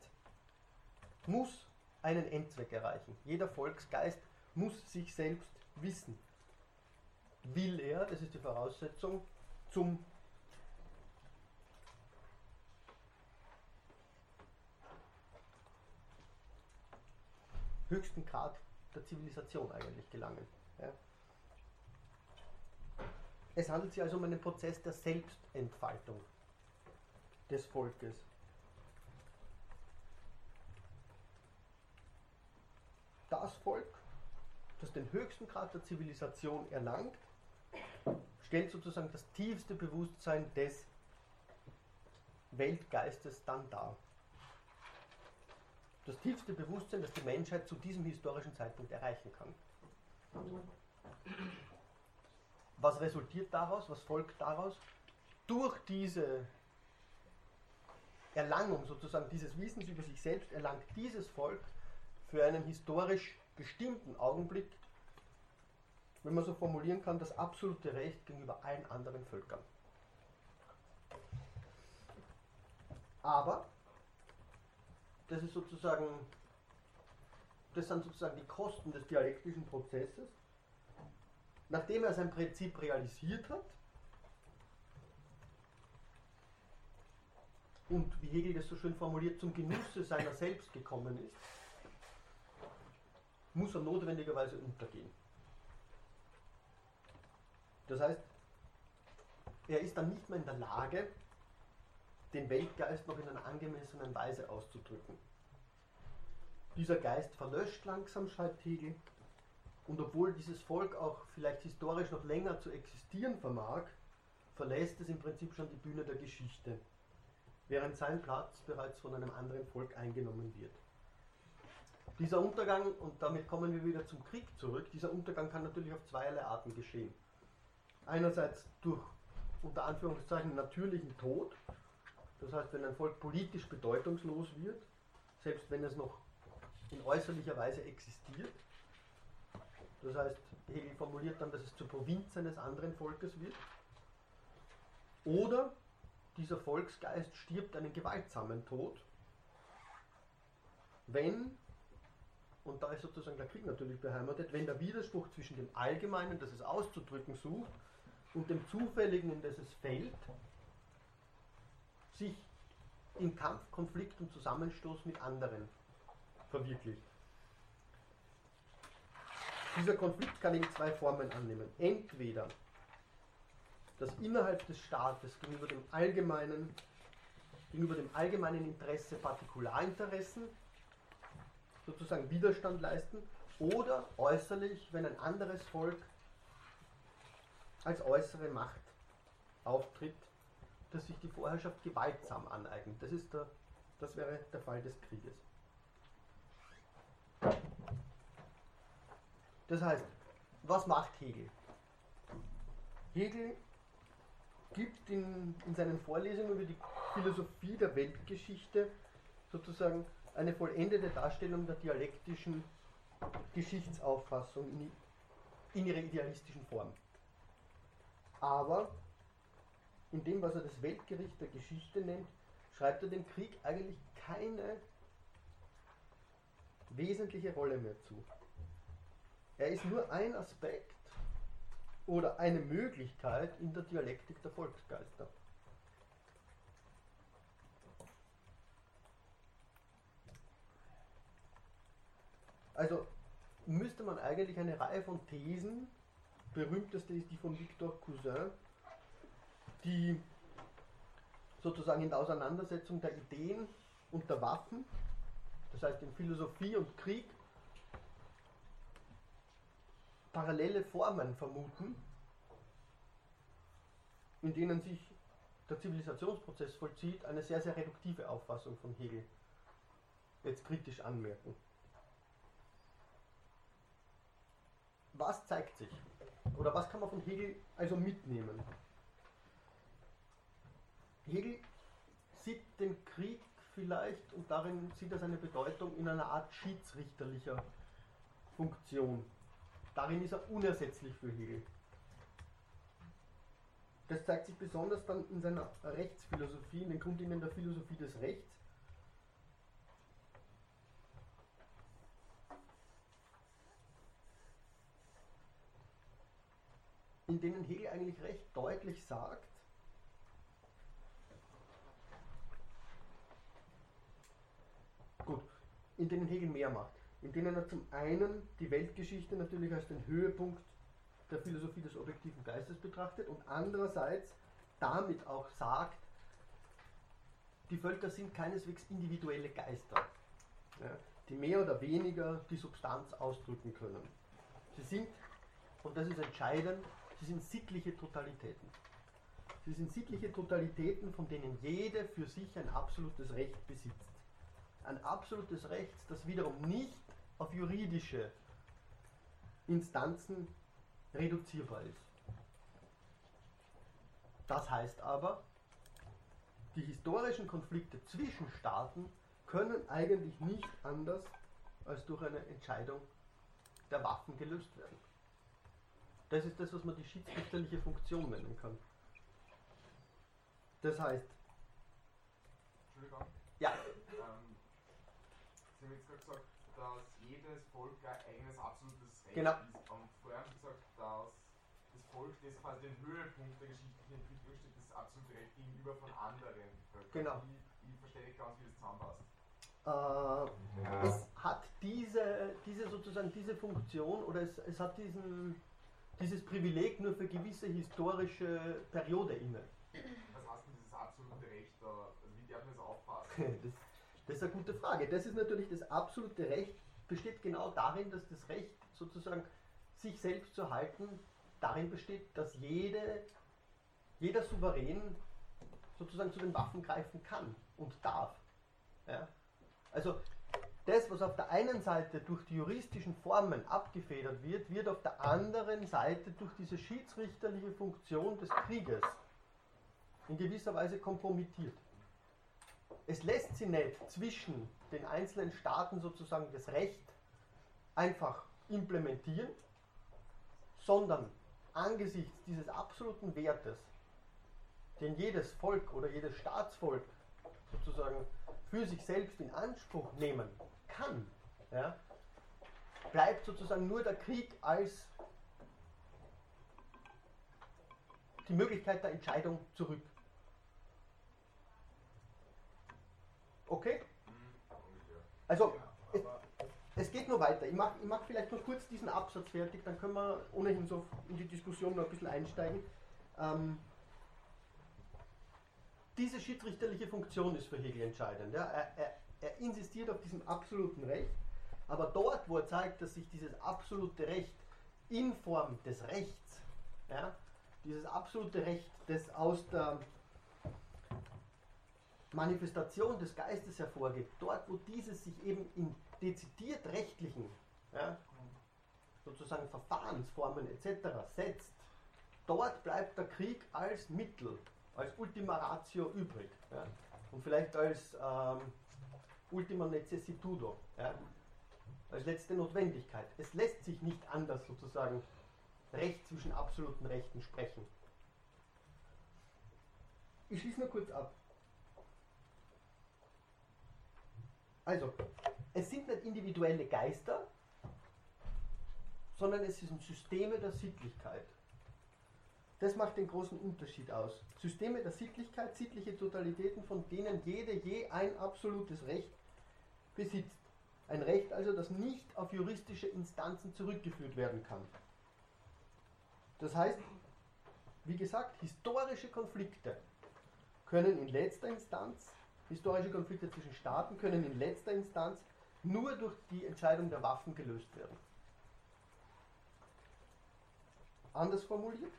muss einen Endzweck erreichen. Jeder Volksgeist muss sich selbst wissen. Will er, das ist die Voraussetzung, zum höchsten Grad der Zivilisation eigentlich gelangen. Ja. Es handelt sich also um einen Prozess der Selbstentfaltung des Volkes. Das Volk, das den höchsten Grad der Zivilisation erlangt, stellt sozusagen das tiefste Bewusstsein des Weltgeistes dann dar das tiefste Bewusstsein, das die Menschheit zu diesem historischen Zeitpunkt erreichen kann. Was resultiert daraus? Was folgt daraus? Durch diese Erlangung sozusagen dieses Wissens über sich selbst erlangt dieses Volk für einen historisch bestimmten Augenblick, wenn man so formulieren kann, das absolute Recht gegenüber allen anderen Völkern. Aber das ist sozusagen das sind sozusagen die Kosten des dialektischen Prozesses, nachdem er sein Prinzip realisiert hat, und wie Hegel das so schön formuliert, zum Genusse seiner selbst gekommen ist, muss er notwendigerweise untergehen. Das heißt, er ist dann nicht mehr in der Lage, den Weltgeist noch in einer angemessenen Weise auszudrücken. Dieser Geist verlöscht langsam, schreibt Hegel, und obwohl dieses Volk auch vielleicht historisch noch länger zu existieren vermag, verlässt es im Prinzip schon die Bühne der Geschichte, während sein Platz bereits von einem anderen Volk eingenommen wird. Dieser Untergang, und damit kommen wir wieder zum Krieg zurück, dieser Untergang kann natürlich auf zweierlei Arten geschehen. Einerseits durch unter Anführungszeichen natürlichen Tod, das heißt, wenn ein Volk politisch bedeutungslos wird, selbst wenn es noch in äußerlicher Weise existiert, das heißt, Hegel formuliert dann, dass es zur Provinz eines anderen Volkes wird, oder dieser Volksgeist stirbt einen gewaltsamen Tod, wenn, und da ist sozusagen der Krieg natürlich beheimatet, wenn der Widerspruch zwischen dem Allgemeinen, das es auszudrücken sucht, und dem Zufälligen, in das es fällt, sich in Kampf, Konflikt und Zusammenstoß mit anderen verwirklicht. Dieser Konflikt kann eben zwei Formen annehmen. Entweder dass innerhalb des Staates gegenüber dem allgemeinen, gegenüber dem allgemeinen Interesse Partikularinteressen sozusagen Widerstand leisten oder äußerlich, wenn ein anderes Volk als äußere Macht auftritt, dass sich die Vorherrschaft gewaltsam aneignet. Das, ist der, das wäre der Fall des Krieges. Das heißt, was macht Hegel? Hegel gibt in, in seinen Vorlesungen über die Philosophie der Weltgeschichte sozusagen eine vollendete Darstellung der dialektischen Geschichtsauffassung in, in ihrer idealistischen Form. Aber in dem, was er das Weltgericht der Geschichte nennt, schreibt er dem Krieg eigentlich keine wesentliche Rolle mehr zu. Er ist nur ein Aspekt oder eine Möglichkeit in der Dialektik der Volksgeister. Also müsste man eigentlich eine Reihe von Thesen, berühmteste ist die von Victor Cousin, die sozusagen in der Auseinandersetzung der Ideen und der Waffen, das heißt in Philosophie und Krieg, parallele Formen vermuten, in denen sich der Zivilisationsprozess vollzieht, eine sehr, sehr reduktive Auffassung von Hegel jetzt kritisch anmerken. Was zeigt sich? Oder was kann man von Hegel also mitnehmen? Hegel sieht den Krieg vielleicht, und darin sieht er seine Bedeutung, in einer Art schiedsrichterlicher Funktion. Darin ist er unersetzlich für Hegel. Das zeigt sich besonders dann in seiner Rechtsphilosophie, in den Grundlinien der Philosophie des Rechts. in denen Hegel eigentlich recht deutlich sagt, gut, in denen Hegel mehr macht in denen er zum einen die Weltgeschichte natürlich als den Höhepunkt der Philosophie des objektiven Geistes betrachtet und andererseits damit auch sagt, die Völker sind keineswegs individuelle Geister, ja, die mehr oder weniger die Substanz ausdrücken können. Sie sind, und das ist entscheidend, sie sind sittliche Totalitäten. Sie sind sittliche Totalitäten, von denen jede für sich ein absolutes Recht besitzt. Ein absolutes Recht, das wiederum nicht auf juridische Instanzen reduzierbar ist. Das heißt aber, die historischen Konflikte zwischen Staaten können eigentlich nicht anders als durch eine Entscheidung der Waffen gelöst werden. Das ist das, was man die schiedsrichterliche Funktion nennen kann. Das heißt. Entschuldigung. Ja. Jetzt gerade gesagt, dass jedes Volk ein eigenes absolutes Recht genau. ist. Und vorher haben Sie gesagt, dass das Volk, das quasi den Höhepunkt der geschichtlichen Entwicklung steht, das absolute Recht gegenüber von anderen Völkern. Genau. Ich, ich verstehe nicht ganz, wie das zusammenpasst. Äh, es hat diese, diese sozusagen diese Funktion oder es, es hat diesen, dieses Privileg nur für gewisse historische Periode inne. Was heißt denn dieses absolute Recht da? Also wie darf man das auffassen? Das, das ist eine gute Frage. Das ist natürlich das absolute Recht, besteht genau darin, dass das Recht sozusagen sich selbst zu halten, darin besteht, dass jede, jeder Souverän sozusagen zu den Waffen greifen kann und darf. Ja? Also das, was auf der einen Seite durch die juristischen Formen abgefedert wird, wird auf der anderen Seite durch diese schiedsrichterliche Funktion des Krieges in gewisser Weise kompromittiert. Es lässt sie nicht zwischen den einzelnen Staaten sozusagen das Recht einfach implementieren, sondern angesichts dieses absoluten Wertes, den jedes Volk oder jedes Staatsvolk sozusagen für sich selbst in Anspruch nehmen kann, ja, bleibt sozusagen nur der Krieg als die Möglichkeit der Entscheidung zurück. Okay? Also, es, es geht nur weiter. Ich mache ich mach vielleicht noch kurz diesen Absatz fertig, dann können wir ohnehin so in die Diskussion noch ein bisschen einsteigen. Ähm, diese schiedsrichterliche Funktion ist für Hegel entscheidend. Ja. Er, er, er insistiert auf diesem absoluten Recht, aber dort, wo er zeigt, dass sich dieses absolute Recht in Form des Rechts, ja, dieses absolute Recht, das aus der Manifestation des Geistes hervorgeht, dort, wo dieses sich eben in dezidiert rechtlichen, ja, sozusagen Verfahrensformen etc. setzt, dort bleibt der Krieg als Mittel, als Ultima Ratio übrig. Ja, und vielleicht als ähm, Ultima Necessitudo, ja, als letzte Notwendigkeit. Es lässt sich nicht anders sozusagen Recht zwischen absoluten Rechten sprechen. Ich schließe nur kurz ab. Also, es sind nicht individuelle Geister, sondern es sind Systeme der Sittlichkeit. Das macht den großen Unterschied aus. Systeme der Sittlichkeit, sittliche Totalitäten, von denen jede je ein absolutes Recht besitzt. Ein Recht also, das nicht auf juristische Instanzen zurückgeführt werden kann. Das heißt, wie gesagt, historische Konflikte können in letzter Instanz, historische Konflikte zwischen Staaten können in letzter Instanz nur durch die Entscheidung der Waffen gelöst werden. Anders formuliert,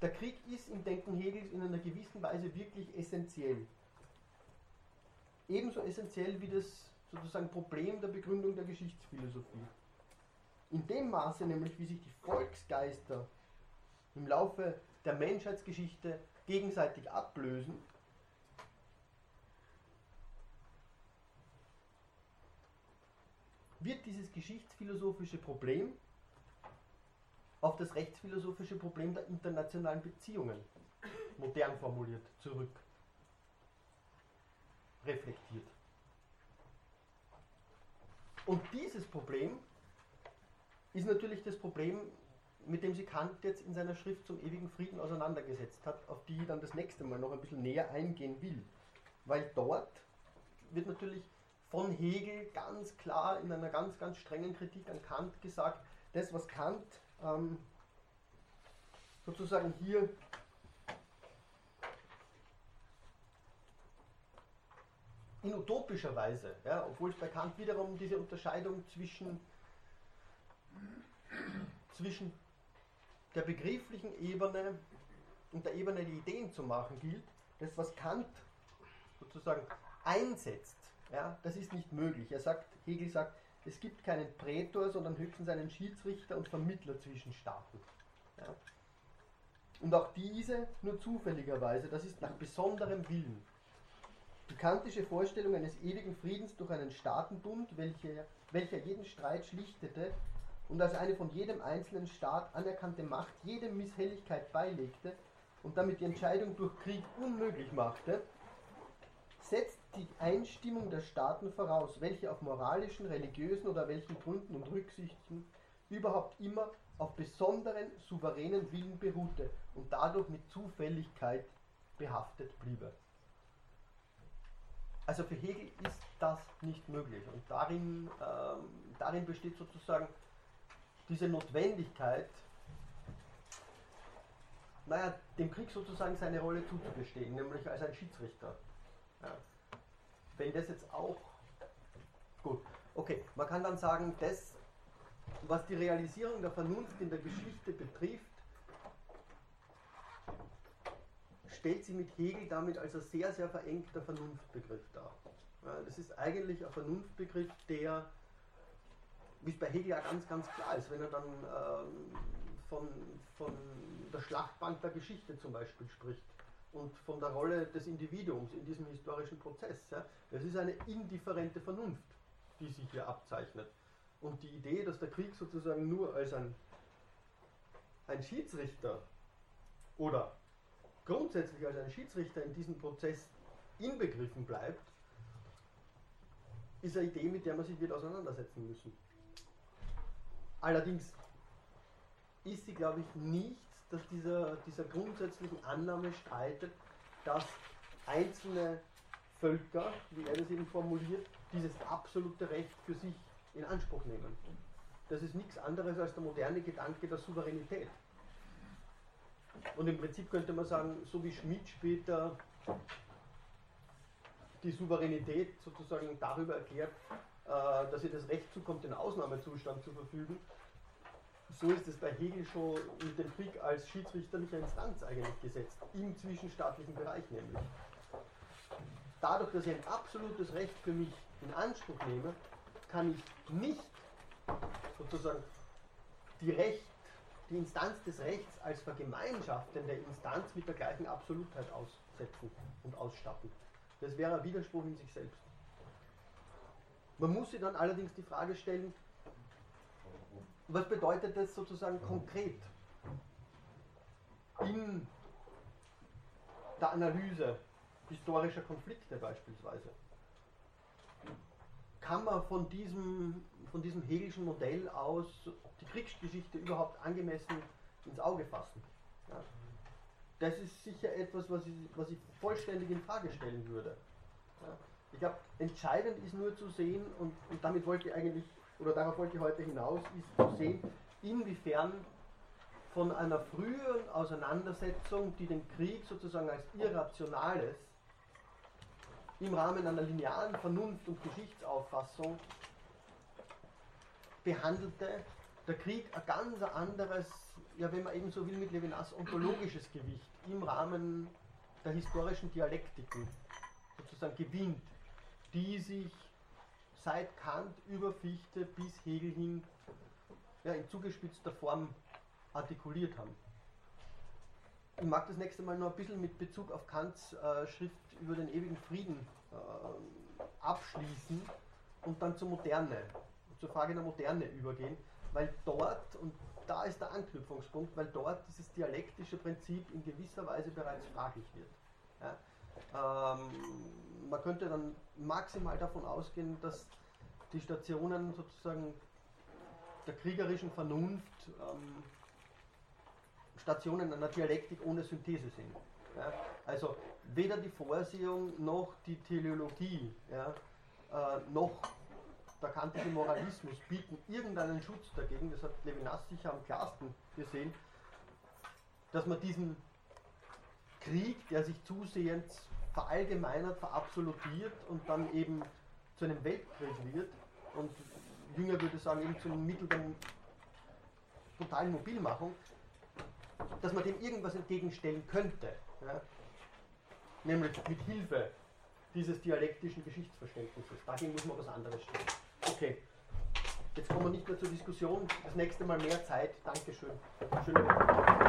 der Krieg ist im Denken Hegels in einer gewissen Weise wirklich essentiell. Ebenso essentiell wie das sozusagen Problem der Begründung der Geschichtsphilosophie. In dem Maße nämlich, wie sich die Volksgeister im Laufe der Menschheitsgeschichte gegenseitig ablösen, wird dieses geschichtsphilosophische Problem auf das rechtsphilosophische Problem der internationalen Beziehungen, modern formuliert, zurück reflektiert. Und dieses Problem ist natürlich das Problem, mit dem sich Kant jetzt in seiner Schrift zum ewigen Frieden auseinandergesetzt hat, auf die ich dann das nächste Mal noch ein bisschen näher eingehen will. Weil dort wird natürlich von Hegel ganz klar in einer ganz, ganz strengen Kritik an Kant gesagt, das, was Kant ähm, sozusagen hier in utopischer Weise, ja, obwohl es bei Kant wiederum diese Unterscheidung zwischen, zwischen der begrifflichen Ebene und der Ebene der Ideen zu machen gilt, das, was Kant sozusagen einsetzt, ja, das ist nicht möglich. Er sagt, Hegel sagt, es gibt keinen Prätor, sondern höchstens einen Schiedsrichter und Vermittler zwischen Staaten. Ja. Und auch diese nur zufälligerweise, das ist nach besonderem Willen. Die kantische Vorstellung eines ewigen Friedens durch einen Staatenbund, welcher, welcher jeden Streit schlichtete und als eine von jedem einzelnen Staat anerkannte Macht jedem Misshelligkeit beilegte und damit die Entscheidung durch Krieg unmöglich machte, setzt die Einstimmung der Staaten voraus, welche auf moralischen, religiösen oder welchen Gründen und Rücksichten überhaupt immer auf besonderen souveränen Willen beruhte und dadurch mit Zufälligkeit behaftet bliebe. Also für Hegel ist das nicht möglich und darin, ähm, darin besteht sozusagen diese Notwendigkeit, naja, dem Krieg sozusagen seine Rolle zuzugestehen, nämlich als ein Schiedsrichter. Ja. Wenn das jetzt auch. Gut, okay, man kann dann sagen, das, was die Realisierung der Vernunft in der Geschichte betrifft, stellt sie mit Hegel damit als ein sehr, sehr verengter Vernunftbegriff dar. Ja, das ist eigentlich ein Vernunftbegriff, der, wie es bei Hegel ja ganz, ganz klar ist, wenn er dann ähm, von, von der Schlachtbank der Geschichte zum Beispiel spricht und von der Rolle des Individuums in diesem historischen Prozess. Ja. Das ist eine indifferente Vernunft, die sich hier abzeichnet. Und die Idee, dass der Krieg sozusagen nur als ein, ein Schiedsrichter oder grundsätzlich als ein Schiedsrichter in diesem Prozess inbegriffen bleibt, ist eine Idee, mit der man sich wird auseinandersetzen müssen. Allerdings ist sie, glaube ich, nichts, das dieser, dieser grundsätzlichen Annahme streitet, dass einzelne Völker, wie er das eben formuliert, dieses absolute Recht für sich in Anspruch nehmen. Das ist nichts anderes als der moderne Gedanke der Souveränität. Und im Prinzip könnte man sagen, so wie Schmidt später die Souveränität sozusagen darüber erklärt, äh, dass ihr das Recht zukommt, den Ausnahmezustand zu verfügen, so ist es bei Hegel schon mit dem Krieg als schiedsrichterlicher Instanz eigentlich gesetzt, im zwischenstaatlichen Bereich nämlich. Dadurch, dass ich ein absolutes Recht für mich in Anspruch nehme, kann ich nicht sozusagen die Recht, die Instanz des Rechts als vergemeinschaftende Instanz mit der gleichen Absolutheit aussetzen und ausstatten. Das wäre ein Widerspruch in sich selbst. Man muss sich dann allerdings die Frage stellen, was bedeutet das sozusagen konkret in der Analyse historischer Konflikte beispielsweise? Kann man von diesem, von diesem Hegelschen Modell aus die Kriegsgeschichte überhaupt angemessen ins Auge fassen? Ja. Das ist sicher etwas, was ich, was ich vollständig in Frage stellen würde. Ja. Ich glaube, entscheidend ist nur zu sehen, und, und damit wollte ich eigentlich oder darauf wollte ich heute hinaus, ist zu sehen, inwiefern von einer früheren Auseinandersetzung, die den Krieg sozusagen als Irrationales im Rahmen einer linearen Vernunft- und Geschichtsauffassung behandelte, der Krieg ein ganz anderes, ja wenn man eben so will, mit Levinas ontologisches Gewicht im Rahmen der historischen Dialektiken sozusagen gewinnt, die sich seit Kant über Fichte bis Hegel hin ja, in zugespitzter Form artikuliert haben. Ich mag das nächste Mal noch ein bisschen mit Bezug auf Kants äh, Schrift über den ewigen Frieden äh, abschließen und dann zur Moderne, zur Frage der Moderne übergehen, weil dort, und da ist der Anknüpfungspunkt, weil dort dieses dialektische Prinzip in gewisser Weise bereits fraglich wird. Ja? Ähm, man könnte dann maximal davon ausgehen, dass die Stationen sozusagen der kriegerischen Vernunft ähm, Stationen einer Dialektik ohne Synthese sind. Ja? Also weder die Vorsehung noch die Teleologie ja, äh, noch der kantische Moralismus bieten irgendeinen Schutz dagegen, das hat Levinas sicher am klarsten gesehen, dass man diesen Krieg, der sich zusehends verallgemeinert, verabsolutiert und dann eben zu einem Weltkrieg wird und Jünger würde sagen eben zu einem Mittel der totalen Mobilmachung, dass man dem irgendwas entgegenstellen könnte. Ja? Nämlich mit Hilfe dieses dialektischen Geschichtsverständnisses. Dagegen muss man was anderes stellen. Okay, jetzt kommen wir nicht mehr zur Diskussion. Das nächste Mal mehr Zeit. Dankeschön. Schöne Woche.